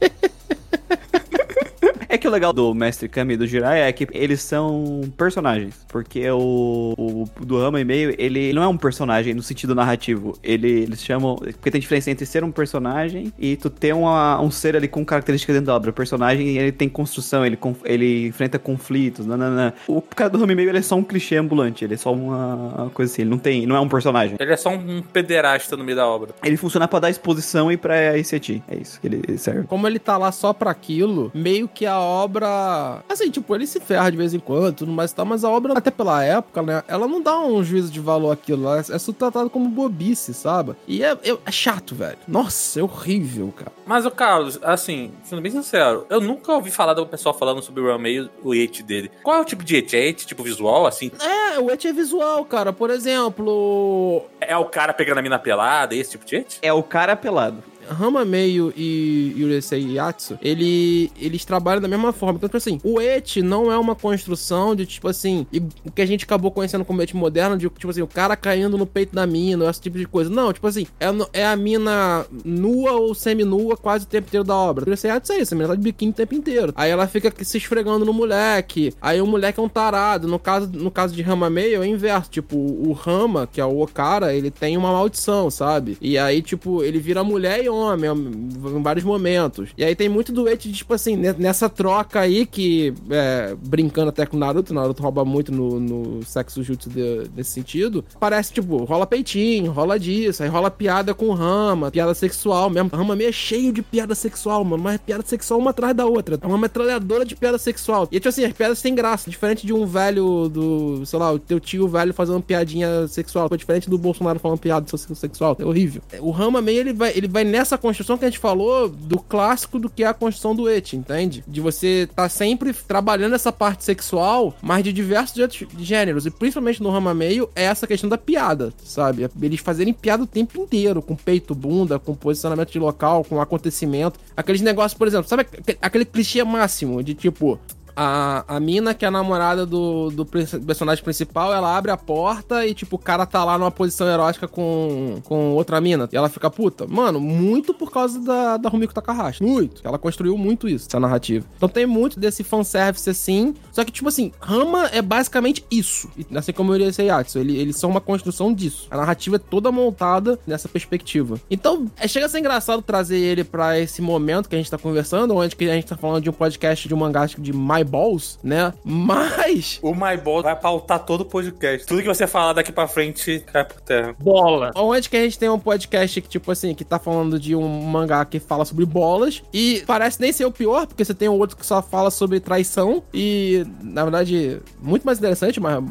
É que o legal do Mestre Kami e do Jiraiya é que eles são personagens. Porque o, o do Rama e meio, ele não é um personagem no sentido narrativo. Ele, eles chamam. Porque tem diferença entre ser um personagem e tu ter uma, um ser ali com características dentro da obra. O personagem, ele tem construção, ele, ele enfrenta conflitos. Nanana. O cara do Rama e meio, ele é só um clichê ambulante. Ele é só uma, uma coisa assim. Ele não tem. Não é um personagem. Ele é só um pederasta no meio da obra. Ele funciona pra dar exposição e pra ICT. É isso que ele serve. Como ele tá lá só pra aquilo, meio que a obra. Assim, tipo, ele se ferra de vez em quando, tudo mais e tal, mas a obra, até pela época, né? Ela não dá um juízo de valor àquilo. Ela é só tratado como bobice, sabe? E é, é- é chato, velho. Nossa, é horrível, cara. Mas, o Carlos, assim, sendo bem sincero, eu nunca ouvi falar do pessoal falando sobre o Ramei e o It dele. Qual é o tipo de It? É It tipo visual, assim? É, o et é visual, cara. Por exemplo, É o cara pegando a mina pelada, esse tipo de It? É o cara pelado. Rama Meio e Yurusei Yatsu, ele, eles trabalham da mesma forma. Então, tipo assim, o et não é uma construção de, tipo assim, o que a gente acabou conhecendo como et moderno, de, tipo assim, o cara caindo no peito da mina, esse tipo de coisa. Não, tipo assim, é, é a mina nua ou semi-nua quase o tempo inteiro da obra. Yurusei Yatsu é isso, a mina tá de biquíni o tempo inteiro. Aí ela fica se esfregando no moleque, aí o moleque é um tarado. No caso, no caso de Rama Meio, é o inverso. Tipo, o Rama, que é o Okara, ele tem uma maldição, sabe? E aí, tipo, ele vira mulher e homem em vários momentos. E aí tem muito do Eti, tipo assim, ne- nessa troca aí que, é, brincando até com o Naruto, Naruto rouba muito no, no sexo jutsu de- nesse sentido. Parece, tipo, rola peitinho, rola disso, aí rola piada com Rama, piada sexual mesmo. Rama meio é cheio de piada sexual, mano, mas piada sexual uma atrás da outra. É uma metralhadora de piada sexual. E, tipo assim, as piadas têm graça, diferente de um velho do, sei lá, o teu tio velho fazendo piadinha sexual. Foi diferente do Bolsonaro falando piada sexual. É horrível. O Rama meio, ele vai, ele vai nessa construção que a gente falou do clássico do que é a construção do Et, entende? De você tá sempre trabalhando essa parte sexual, mas de diversos gêneros. E principalmente no Rama meio, é essa questão da piada, sabe? Eles fazerem piada o tempo inteiro, com peito, bunda, com posicionamento de local, com acontecimento. Aqueles negócios, por exemplo, sabe aque- aquele clichê máximo de tipo. A, a mina, que é a namorada do, do personagem principal, ela abre a porta e, tipo, o cara tá lá numa posição erótica com, com outra mina. E ela fica puta. Mano, muito por causa da, da Rumiko Takahashi. Muito. Ela construiu muito isso, essa narrativa. Então tem muito desse fanservice assim. Só que, tipo assim, Rama é basicamente isso. Assim como o Yurei Yatsu. Ele, eles são uma construção disso. A narrativa é toda montada nessa perspectiva. Então, é, chega a ser engraçado trazer ele pra esse momento que a gente tá conversando, onde que a gente tá falando de um podcast de um mangá de My Balls, né? Mas. O My Ball vai pautar todo o podcast. Tudo que você falar daqui pra frente cai por terra. Bola. Onde que a gente tem um podcast que, tipo assim, que tá falando de um mangá que fala sobre bolas e parece nem ser o pior, porque você tem um outro que só fala sobre traição e, na verdade, muito mais interessante, mas...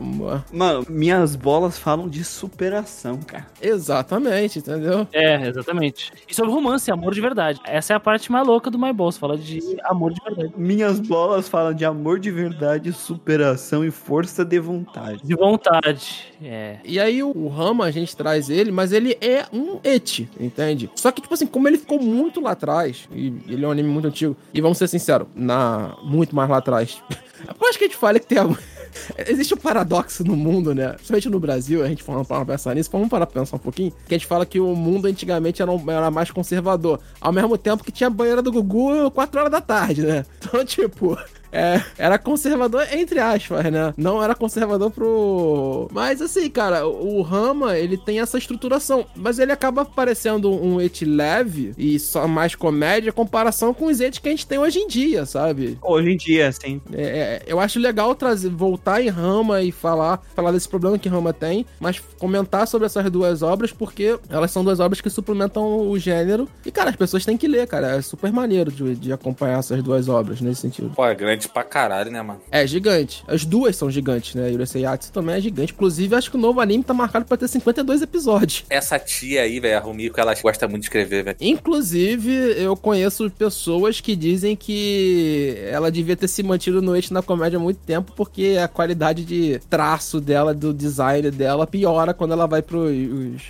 Mano, minhas bolas falam de superação, cara. Exatamente, entendeu? É, exatamente. E sobre romance, amor de verdade. Essa é a parte mais louca do My Boss, fala de amor de verdade. Minhas bolas falam de amor de verdade, superação e força de vontade. De vontade. É. E aí o, o Rama, a gente traz ele, mas ele é um eti, entende? Só que, tipo assim, como ele ficou muito lá atrás, e ele é um anime muito antigo, e vamos ser sinceros, na muito mais lá atrás. Eu acho que a gente fala que tem a... Existe um paradoxo no mundo, né? Principalmente no Brasil, a gente falando para pensar nisso, vamos parar pra pensar um pouquinho, que a gente fala que o mundo antigamente era, um- era mais conservador, ao mesmo tempo que tinha a banheira do Gugu 4 horas da tarde, né? Então, tipo, é, era conservador entre aspas, né? Não era conservador pro. Mas assim, cara, o Rama, ele tem essa estruturação, mas ele acaba parecendo um et leve e só mais comédia em comparação com os ets que a gente tem hoje em dia, sabe? Hoje em dia, assim. É, é, eu acho legal trazer, voltar em Rama e falar, falar desse problema que Rama tem, mas comentar sobre essas duas obras porque elas são duas obras que suplementam o gênero. E, cara, as pessoas têm que ler, cara. É super maneiro de, de acompanhar essas duas obras nesse sentido. Pô, é grande pra caralho, né, mano? É gigante. As duas são gigantes, né? Yurusei Yatsu também é gigante. Inclusive, acho que o novo anime tá marcado pra ter 52 episódios. Essa tia aí, velho, a Rumiko, ela gosta muito de escrever, velho. Inclusive, eu conheço pessoas que dizem que ela devia ter se mantido no eixo na comédia há muito tempo, porque a qualidade de traço dela, do design dela, piora quando ela vai pros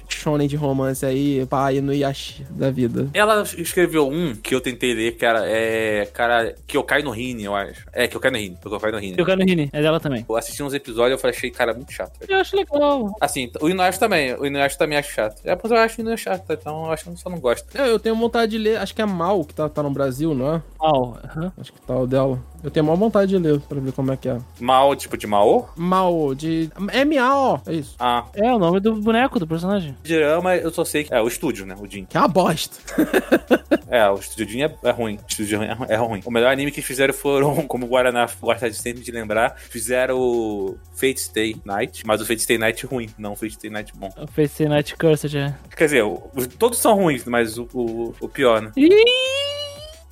shonen de romance aí, pai no Yashi da vida. Ela escreveu um que eu tentei ler, que era, é, cara, que eu caio no Rini, eu acho. É, que eu caio no Rini, que eu caio no Rini. Eu quero no Rini, é dela também. Eu assisti uns episódios e eu falei, achei, cara, muito chato. velho. Eu acho legal. Assim, o Inuyasha também, o Inuyasha também acho chato. É, mas eu acho o Inuyasha chato, então eu acho que eu só não gosto. Eu, eu tenho vontade de ler, acho que é Mal que tá, tá no Brasil, não é? Mal. aham. Acho que tá o dela. Eu tenho maior vontade de ler pra ver como é que é. Mal, tipo de Mao? Mal, de. M-A-O, é isso. Ah, É o nome do boneco do personagem. Dirama, eu só sei que é o estúdio, né? O Jin. Que é uma bosta. É, o estúdio Jin é, é ruim. O estúdio Jin é, é ruim. O melhor anime que fizeram foram, como o Guaraná gosta de sempre de lembrar, fizeram o Fate Stay Night, mas o Fate Stay Night ruim, não o Fate Stay Night bom. O Face Night Cursed é. Quer dizer, o- os- todos são ruins, mas o, o, o pior, né?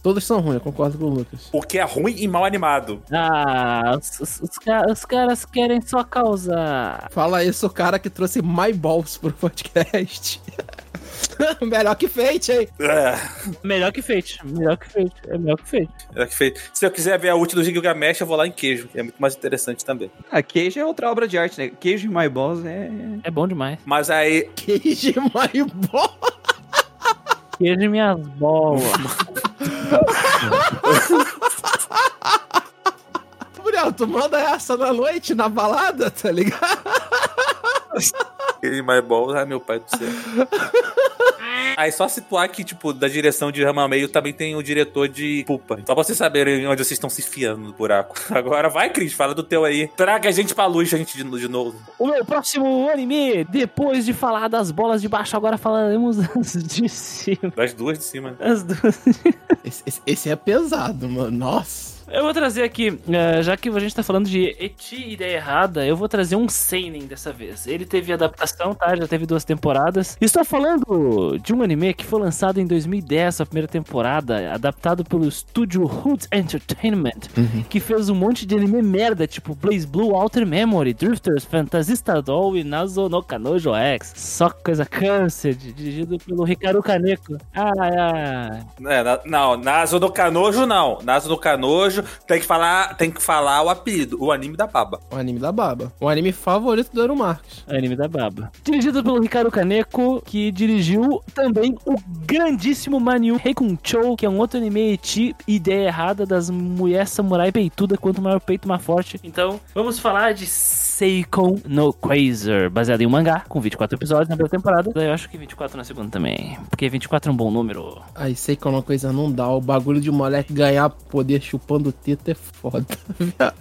Todos são ruins, eu concordo com o Lucas. O que é ruim e mal animado. Ah, os, os- os os caras querem só causar. Fala isso, o cara que trouxe My Balls pro podcast. Melhor que Fate, hein? É, Melhor que Fate. Melhor que Fate. É melhor que Fate. é que fez. Se eu quiser ver a ult do Gilgamesh, eu vou lá em queijo, que é muito mais interessante também. Ah, queijo é outra obra de arte, né? Queijo e My Balls é. É bom demais. Mas aí, Queijo My Balls. Queijo minhas bolas. Gabriel, tu manda essa na noite, na balada, tá ligado? Ele mais bom, ai meu pai do céu. Aí só situar que, tipo, da direção de Rama Meio também tem o diretor de Pupa. Só pra vocês saberem onde vocês estão se enfiando no buraco. Agora vai, Cris, fala do teu aí. Traga a gente pra luz, gente, de, de novo. O meu próximo anime, depois de falar das bolas de baixo, agora falaremos das de cima. Das duas de cima. As duas. Esse, esse- esse é pesado, mano. Nossa. Eu vou trazer aqui, eh, já que a gente tá falando de Eti Ideia Errada, eu vou trazer um Seinen dessa vez. Ele teve adaptação, tá? Já teve duas temporadas. Estou falando de um anime que foi lançado em 2010, a primeira temporada, adaptado pelo estúdio Hood Entertainment, que fez um monte de anime merda, tipo Blaze Blue, Outer Memory, Drifters, Fantasista Doll e Nazo no Kanojo X. Só coisa Canced, dirigido pelo Ricardo Kaneko. Ah, ah. É, na- não, Naso no Canojo não. Naso no Tem que falar, tem que falar o apelido, o anime da baba. O anime da baba. O anime favorito do Euro Marques. Anime da Baba. Dirigido pelo Ricardo Kaneko, que dirigiu também o grandíssimo Manu Heikunchou, que é um outro anime eti, ideia errada das mulheres samurai peituda, quanto maior o peito, mais forte. Então, vamos falar de Seikon no Quasar, baseado em um mangá, com 24 episódios na primeira temporada. Eu acho que 24 na segunda também, porque 24 é um bom número. Aí sei que é uma coisa não dá. O bagulho de moleque ganhar poder chupando teta é foda. viado.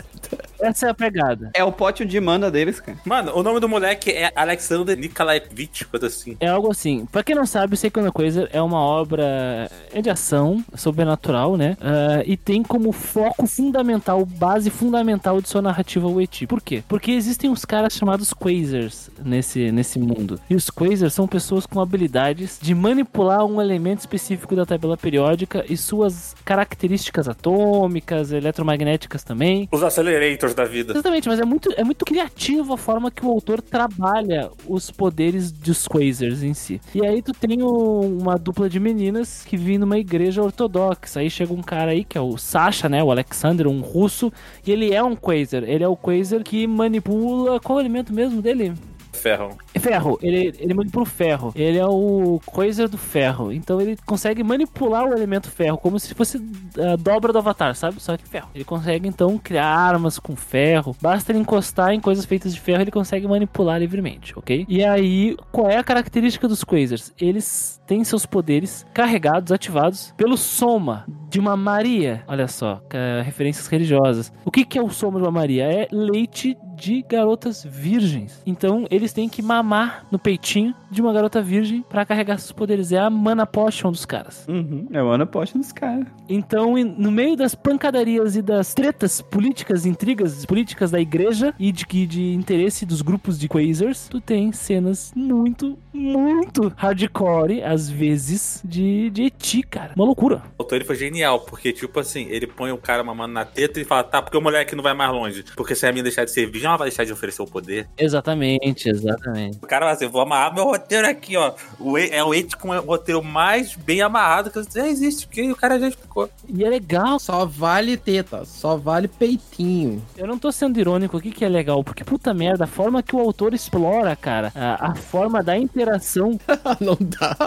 Essa é a pegada. É o pote de mana deles, cara. Mano, o nome do moleque é Alexander Nikolaevich, coisa assim. É algo assim. Pra quem não sabe, no Quasar é uma obra é de ação sobrenatural, né? Ah, e tem como foco fundamental, base fundamental de sua narrativa o Eti. Por quê? Porque existem uns caras chamados Quasars nesse, nesse mundo. E os Quasars são pessoas com habilidades de manipular um elemento específico da tabela periódica e suas características atômicas, eletromagnéticas também. Os accelerators da vida. Exatamente, mas é muito, é muito criativo a forma que o autor trabalha os poderes dos Quasars em si. E aí tu tem o- uma dupla de meninas que vivem numa igreja ortodoxa. Aí chega um cara aí, que é o Sasha, né? O Alexander, um russo. E ele é um Quasar. Ele é o Quasar que manipula... Qual é o elemento mesmo dele? Ferro. Ferro, ele, ele manipula o ferro. Ele é o coisa do ferro. Então ele consegue manipular o elemento ferro como se fosse a dobra do avatar, sabe? Só que ferro. Ele consegue então criar armas com ferro. Basta ele encostar em coisas feitas de ferro, ele consegue manipular livremente, ok? E aí, qual é a característica dos Quasars? Eles têm seus poderes carregados, ativados pelo soma de uma Maria. Olha só, referências religiosas. O que, que é o soma de uma Maria? É leite de garotas virgens. Então eles têm que mamar no peitinho de uma garota virgem pra carregar seus poderes. É a mana potion dos caras. Uhum, é o Ana Post dos caras. Então, no meio das pancadarias e das tretas políticas, intrigas políticas da igreja e de, que- de interesse dos grupos de Quasars, tu tem cenas muito, muito hardcore, às vezes, de, de eti, cara. Uma loucura. O autor ele foi genial, porque, tipo assim, ele põe o cara mamando na teta e fala, tá, porque o moleque não vai mais longe. Porque se a minha deixar de ser virgem, ela vai deixar de oferecer o poder. Exatamente, exatamente. O cara vai assim, vou amarrar meu roteiro aqui, ó. O E- é o Ed com o roteiro mais bem amarrado que já existe, porque o cara já explicou. E é legal. Só vale teta, só vale peitinho. Eu não tô sendo irônico aqui, que é legal, porque puta merda, a forma que o autor explora, cara, a, a forma da interação Não dá.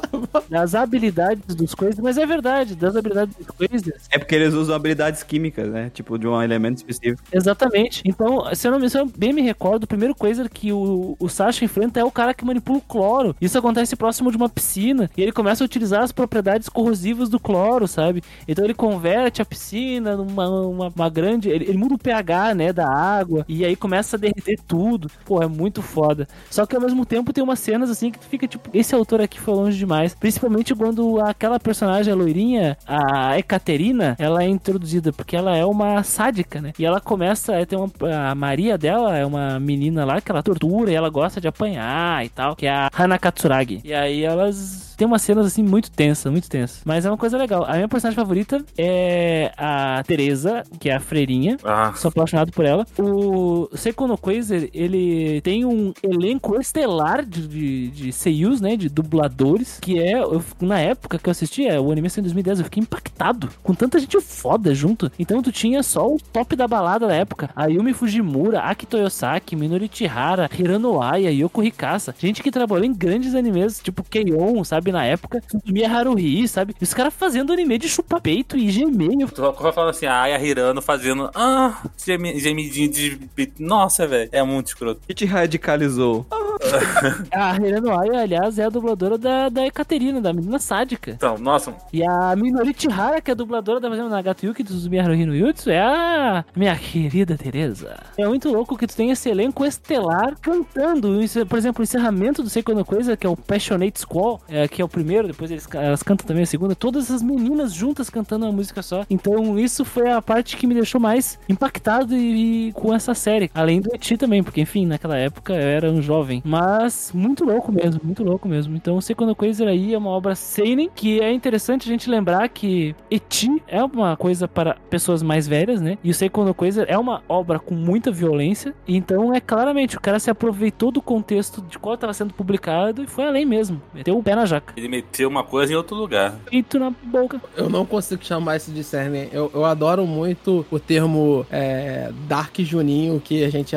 das habilidades dos coisas, mas é verdade, das habilidades dos coisas. É porque eles usam habilidades químicas, né? Tipo, de um elemento específico. Exatamente. Então, se eu, não, me- eu bem me recordo, o primeiro coisa que o, o Sasha enfrenta é o cara que manipula o cloro. Isso acontece próximo de uma piscina. E ele começa a utilizar as propriedades corrosivas do cloro, sabe? Então ele converte a piscina numa uma, uma grande. Ele, ele muda o pH, né, da água. E aí começa a derreter tudo. Pô, é muito foda. Só que ao mesmo tempo tem umas cenas assim que tu fica tipo, esse autor aqui foi longe demais. Principalmente quando aquela personagem, a loirinha, a Ekaterina, ela é introduzida, porque ela é uma sádica, né? E ela começa a ter uma. A Maria dela é uma menina lá que ela tortura e ela gosta de apanhar e tal, que é a Hana Katsuragi. E aí elas. Tem umas cenas assim muito tensas, muito tensas. Mas é uma coisa legal. A minha personagem favorita é a Teresa, que é a freirinha. Ah, Sou apaixonado por ela. O Seiko no Quasar, ele tem um elenco estelar de, de, de seiyus, né? De dubladores. Que é, eu- na época que eu assisti, é, o anime saiu em 2010, eu fiquei impactado. Com tanta gente foda junto. Então tu tinha só o top da balada da época. Ayumi Fujimura, Aki Toyosaki, Minori Chihara, Hirano Aya, Yoko Hikasa. Gente que trabalhou em grandes animes, tipo Keion, sabe? Na época. Suzumiya Haruhi, sabe? E os caras fazendo anime de chupar peito e gemer. Eu tu vai falando assim, a Aya Hirano fazendo. Ah, gemi- gemidinho de. Nossa, velho. É muito escroto. Que te radicalizou? A Hirano Aya, aliás, é a dubladora da, da Ekaterina, da menina sádica. Então, nossa, E a Minori Chihara, que é a dubladora da fazenda Nagato Yuki do Suzumiya Haruhi no Yutsu, é a minha querida Teresa. É muito louco que tu tem esse elenco estelar cantando. Isso, por exemplo, o encerramento do Seiko no Coisa, que é o Passionate Squall, é, que é o primeiro, depois eles, elas cantam também a segunda. Todas essas meninas juntas cantando uma música só. Então, isso foi a parte que me deixou mais impactado e, e com essa série. Além do Eti também, porque, enfim, naquela época eu era um jovem. Mas muito louco mesmo, muito louco mesmo. Então, o Seiko no Coisa aí é uma obra seinen, que é interessante a gente lembrar que Eti é uma coisa para pessoas mais velhas, né? E o Seiko no Coisa é uma obra com muita violência. Então, é claramente, o cara se aproveitou do contexto de qual estava sendo publicado e foi além mesmo. Meteu o pé na jaca. ele meteu uma coisa em outro lugar. Feito na boca. Eu não consigo chamar isso de Cernen. Eu, eu adoro muito o termo é, Dark Juninho que a gente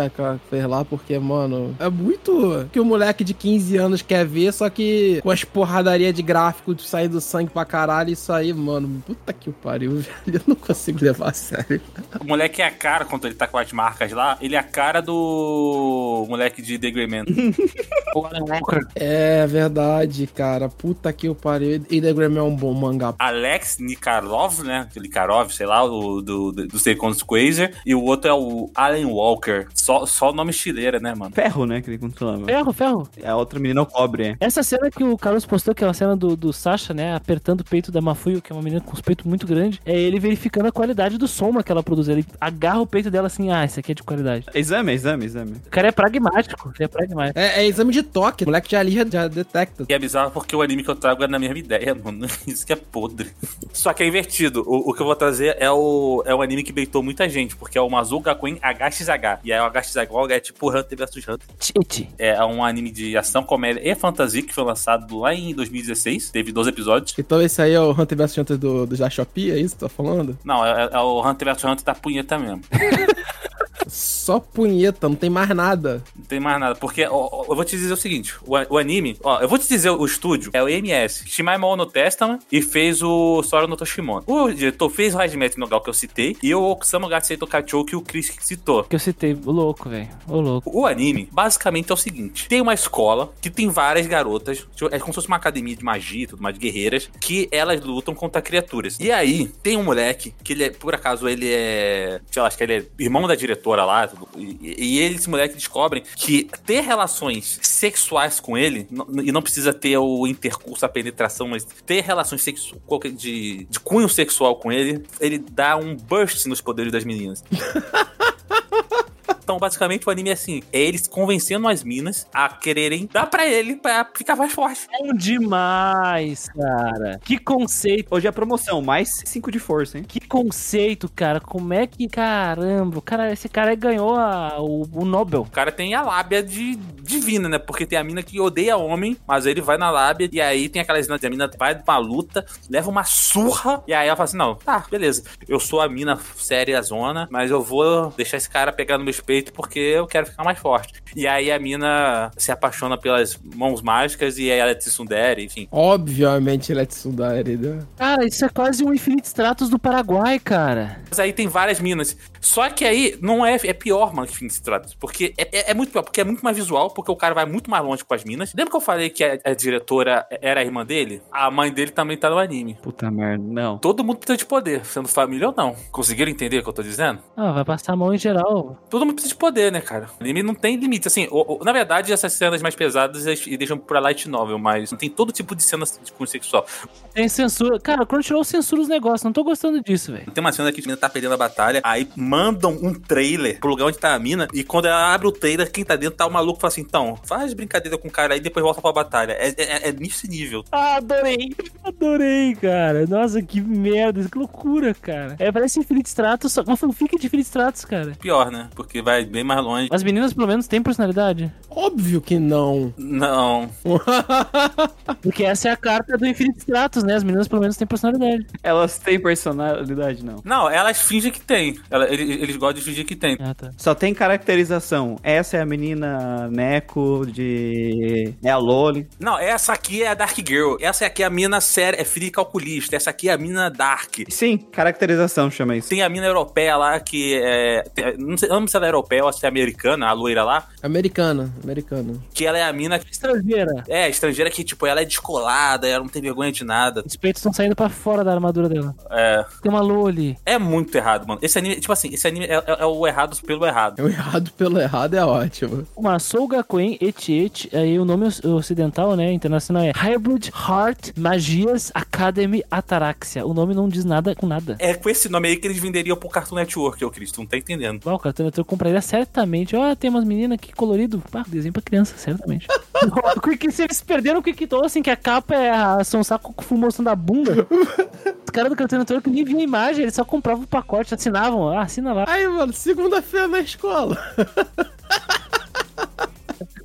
fez lá, porque, mano, é muito que o moleque de 15 anos quer ver, só que com as porradarias de gráfico de sair do sangue pra caralho, isso aí, mano, puta que o pariu, velho. Eu não consigo levar a sério. O moleque é a cara, quando ele tá com as marcas lá, ele é a cara do moleque de The Grey Man. O Alan Walker. É verdade, cara. Puta que o pariu. E The Graham é um bom mangá. Alex Nikarov, né? Nikarov, sei lá, o do, do, do Second Quasar. E o outro é o Alan Walker. Só, só nome chileira, né, mano? Ferro, né? Que ele controlava. Ferro, ferro. A outra menina é o cobre, é. Essa cena que o Carlos postou, que é uma cena do, do Sasha, né, apertando o peito da Mafuyu, que é uma menina com os peitos muito grandes, é ele verificando a qualidade do soma que ela produz. Ele agarra o peito dela assim, ah, esse aqui é de qualidade. Exame, exame, exame. O cara é pragmático, ele é pragmático. É, é exame de toque. O moleque já ali já detecta. E é bizarro porque o anime que eu trago é na mesma ideia, mano. Isso que é podre. Só que é invertido. O, o que eu vou trazer é o, é o anime que beitou muita gente, porque é o Mazou Gakuen HXH. E aí o HXH é tipo Hunter vs Hunter. Titi. É um anime de ação, comédia e fantasia que foi lançado lá em 2016. Teve 12 episódios. Então esse aí é o Hunter vs Hunter do, do é isso que tu tá falando? Não, é, é o Hunter vs Hunter da punheta mesmo. só punheta, não tem mais nada. Não tem mais nada. Porque, ó, ó, eu vou te dizer o seguinte: o, o anime, ó, eu vou te dizer o estúdio, é o EMS. Shimaimon no Testament e fez o Sora no Toshimono. O diretor fez o Hajime no Gal que eu citei e o Okusama Gatsei Tokachou que o Chris citou. Que eu citei, o louco, velho. O louco. O anime, basicamente, é o seguinte: tem uma escola que tem várias garotas, tipo, é como se fosse uma academia de magia, e tudo mais, de guerreiras, que elas lutam contra criaturas. E aí, tem um moleque, que ele é, por acaso, ele é. Sei lá, acho que ele é irmão da diretora lá, tudo, e, e ele, moleque, descobrem que ter relações sexuais com ele, e não precisa ter o intercurso, a penetração, mas ter relações sexu de, de cunho sexual com ele, ele dá um burst nos poderes das meninas. Então, basicamente, o anime é assim: é eles convencendo as minas a quererem dar pra ele pra ficar mais forte. Bom demais, cara. Que conceito. Hoje é a promoção, mais 5 de força, hein? Que conceito, cara. Como é que. Caramba, o cara, esse cara aí ganhou a- o, o Nobel. O cara tem a lábia de divina, né? Porque tem a mina que odeia homem, mas ele vai na lábia, e aí tem aquelas minas que a mina vai pra luta, leva uma surra, e aí ela fala assim: não, tá, beleza. Eu sou a mina séria zona, mas eu vou deixar esse cara pegar no meu peito porque eu quero ficar mais forte. E aí a mina se apaixona pelas mãos mágicas e aí ela é tsundere, enfim. Obviamente ele é Tsundere, né? Cara, isso é quase um Infinite Stratos do Paraguai, cara. Mas aí tem várias minas. Só que aí não é, é pior, mano, que Phoenix Stratos. Porque é, é- é muito pior, porque é muito mais visual, porque o cara vai muito mais longe com as minas. Lembra que eu falei que a, a diretora era a irmã dele? A mãe dele também tá no anime. Puta merda, não. Todo mundo precisa de poder, sendo família ou não. Conseguiram entender o que eu tô dizendo? Ah, vai passar a mão em geral. Todo mundo precisa de poder, né, cara? O anime não tem limite. Assim, o- o- na verdade, essas cenas mais pesadas eles e deixam pra light novel, mas não tem todo tipo de cena de cunho sexual. Tem censura. Cara, o Crunchyroll censura os negócios. Não tô gostando disso, velho. Tem uma cena que a mina tá perdendo a batalha, aí mandam um trailer pro lugar onde tá a mina, e quando ela abre o trailer, quem tá dentro tá o maluco e fala assim: então, faz brincadeira com o cara aí e depois volta pra batalha. É, é, é nesse nível. Ah, adorei. Adorei, cara. Nossa, que merda. Que loucura, cara. É, parece Infinite Stratos, só uma fanfic de Infinite Stratos, cara. Pior, né? Porque vai bem mais longe. As meninas, pelo menos, têm personalidade. Óbvio que não. Não. Porque essa é a carta do Infinite Stratos, né? As meninas, pelo menos, têm personalidade. Elas têm personalidade, não. Não, elas fingem que tem. Ela- eles, eles gostam de fingir que tem. Ah, tá. Só tem caracterização. Essa é a menina Neko de. É a Loli. Não, essa aqui é a Dark Girl. Essa aqui é a mina séria, é fria e calculista. Essa aqui é a mina Dark. Sim, caracterização chama isso. Tem a mina europeia lá que é. tem- Não sei, eu não sei se ela é europeia ou se é americana, a loira lá. Americana, americana. Que ela é a mina que. Estrangeira. É, estrangeira que, tipo, ela é descolada, ela não tem vergonha de nada. Os peitos estão saindo pra fora da armadura dela. É. Tem uma Loli. É muito errado, mano. Esse anime, tipo assim, esse anime é, é- é o errado pelo errado. É o errado pelo errado é ótimo. Uma Sougakuen Etiet, aí o nome ocidental, né, internacional é Hybrid Heart Magias Academy Ataraxia. O nome não diz nada com nada. É com esse nome aí que eles venderiam pro Cartoon Network, ô Cristo, não tá entendendo. Ah, o Cartoon Network compraria certamente. Ó, tem umas meninas que colorido. Ah, desenho pra criança, certamente. o Quick, se eles perderam o Quick assim, que a capa é a São Saco com mostrando a bunda. Os caras do Cartoon Network nem viam a imagem, eles só compravam o pacote, assinavam. Ah, assina lá. Aí, mano, segunda-feira na escola.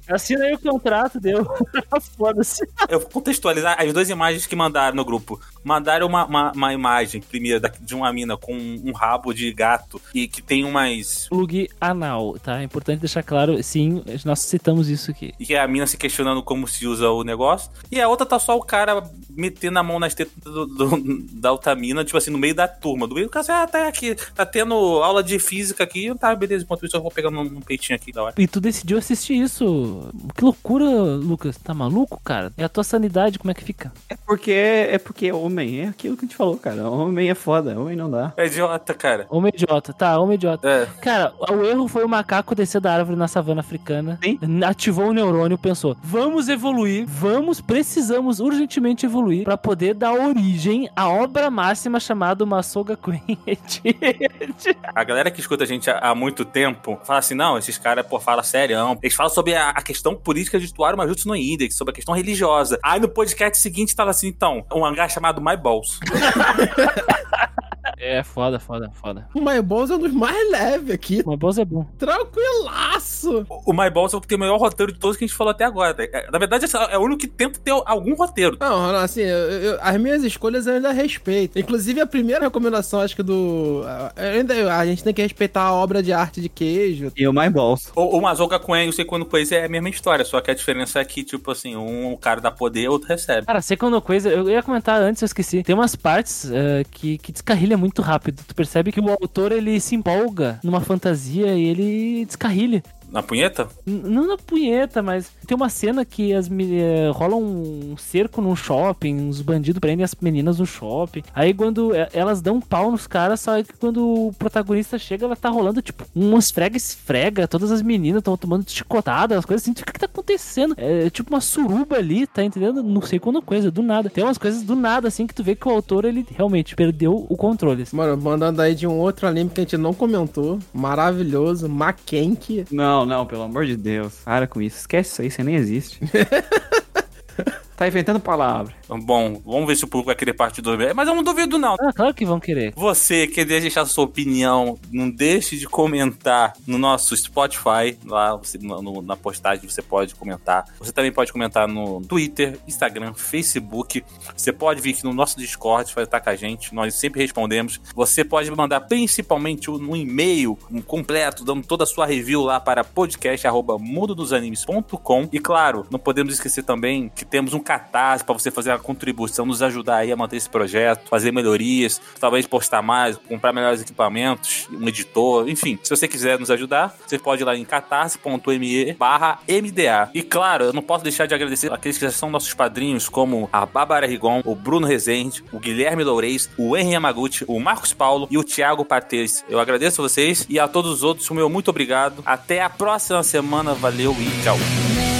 Assina aí o contrato, deu. Foda-se. Eu vou contextualizar as duas imagens que mandaram no grupo. Mandaram uma, uma, uma imagem, primeiro, da- de uma mina com um rabo de gato e que tem umas. Plug anal, tá? É importante deixar claro, sim, nós citamos isso aqui. E que é a mina se questionando como se usa o negócio. E a outra tá só o cara metendo a mão nas tetas do- do- da outra mina, tipo assim, no meio da turma. Do meio do cara, assim, ah, tá aqui, tá tendo aula de física aqui. Tá, beleza, enquanto isso eu vou pegar um, peitinho aqui da hora. E tu decidiu assistir isso. Que loucura, Lucas. Tá maluco, cara? E a tua sanidade, como é que fica? É porque é porque homem, é aquilo que a gente falou, cara. Homem é foda, homem não dá. É idiota, cara. Homem idiota, tá, homem idiota. É. Cara, o erro foi o macaco descer da árvore na savana africana. Sim. Ativou o neurônio, pensou: vamos evoluir, vamos, precisamos urgentemente evoluir pra poder dar origem à obra máxima chamada Masoga Queen. A galera que escuta a gente há, há muito tempo fala assim: não, esses caras, pô, fala sério. Eles falam sobre a, a questão política de Tuaro Majutsu no Index, sobre a questão religiosa. Aí no podcast seguinte tava assim: então, um hangar chamado My Balls. É foda, foda, foda. O My Balls é um dos mais leves aqui. Mas boss é bom. Tranquilaço. O My Balls é o que tem o melhor roteiro de todos que a gente falou até agora. É, Na verdade, é o único que tenta ter algum roteiro. Não, não, assim, eu- eu- as minhas escolhas eu ainda respeito. Inclusive, a primeira recomendação, acho que do. ainda, a gente tem que respeitar a obra de arte de queijo. E o My Balls. O, o Mazoka Coen e o Sequano Coisa é a mesma história, só que a diferença é que, tipo assim, um o cara dá poder, outro recebe. Cara, Second coisa, eu ia comentar antes, eu esqueci. Tem umas partes eh, que, que descarrilha muito rápido. Tu percebe que o autor ele se empolga numa fantasia e ele descarrilha. Na punheta? Não na punheta, mas tem uma cena que as me- eh, rola um cerco num shopping, os bandidos prendem as meninas no shopping. Aí quando eh, elas dão um pau nos caras, só que quando o protagonista chega, ela tá rolando tipo um esfrega-esfrega, todas as meninas estão tomando chicotada, as coisas assim. O que que tá acontecendo? É tipo uma suruba ali, tá entendendo? Não sei quando coisa, do nada. Tem umas coisas do nada, assim, que tu vê que o autor, ele realmente perdeu o controle. assim. Mano, mandando aí de um outro anime que a gente não comentou. Maravilhoso. Makenki. Não, não, pelo amor de Deus. Para com isso. Esquece isso aí, você nem existe. tá inventando palavra. Bom, vamos ver se o público vai querer parte 2. Mas eu não duvido, não. Ah, claro que vão querer. Você que deseja deixar sua opinião, não deixe de comentar no nosso Spotify, lá você- no- na postagem você pode comentar. Você também pode comentar no Twitter, Instagram, Facebook. Você pode vir aqui no nosso Discord, vai estar com a gente, nós sempre respondemos. Você pode mandar principalmente um e-mail um completo, dando toda a sua review lá para podcast.mudodosanimes.com. E claro, não podemos esquecer também que temos um catarse para você fazer a contribuição, nos ajudar aí a manter esse projeto, fazer melhorias, talvez postar mais, comprar melhores equipamentos, um editor, enfim. Se você quiser nos ajudar, você pode ir lá em catarse.me barra MDA. E claro, eu não posso deixar de agradecer aqueles que já são nossos padrinhos, como a Bárbara Rigon, o Bruno Rezende, o Guilherme Loureis, o Henry Yamaguchi, o Marcos Paulo e o Thiago Patês. Eu agradeço a vocês e a todos os outros, o meu muito obrigado. Até a próxima semana, valeu e tchau.「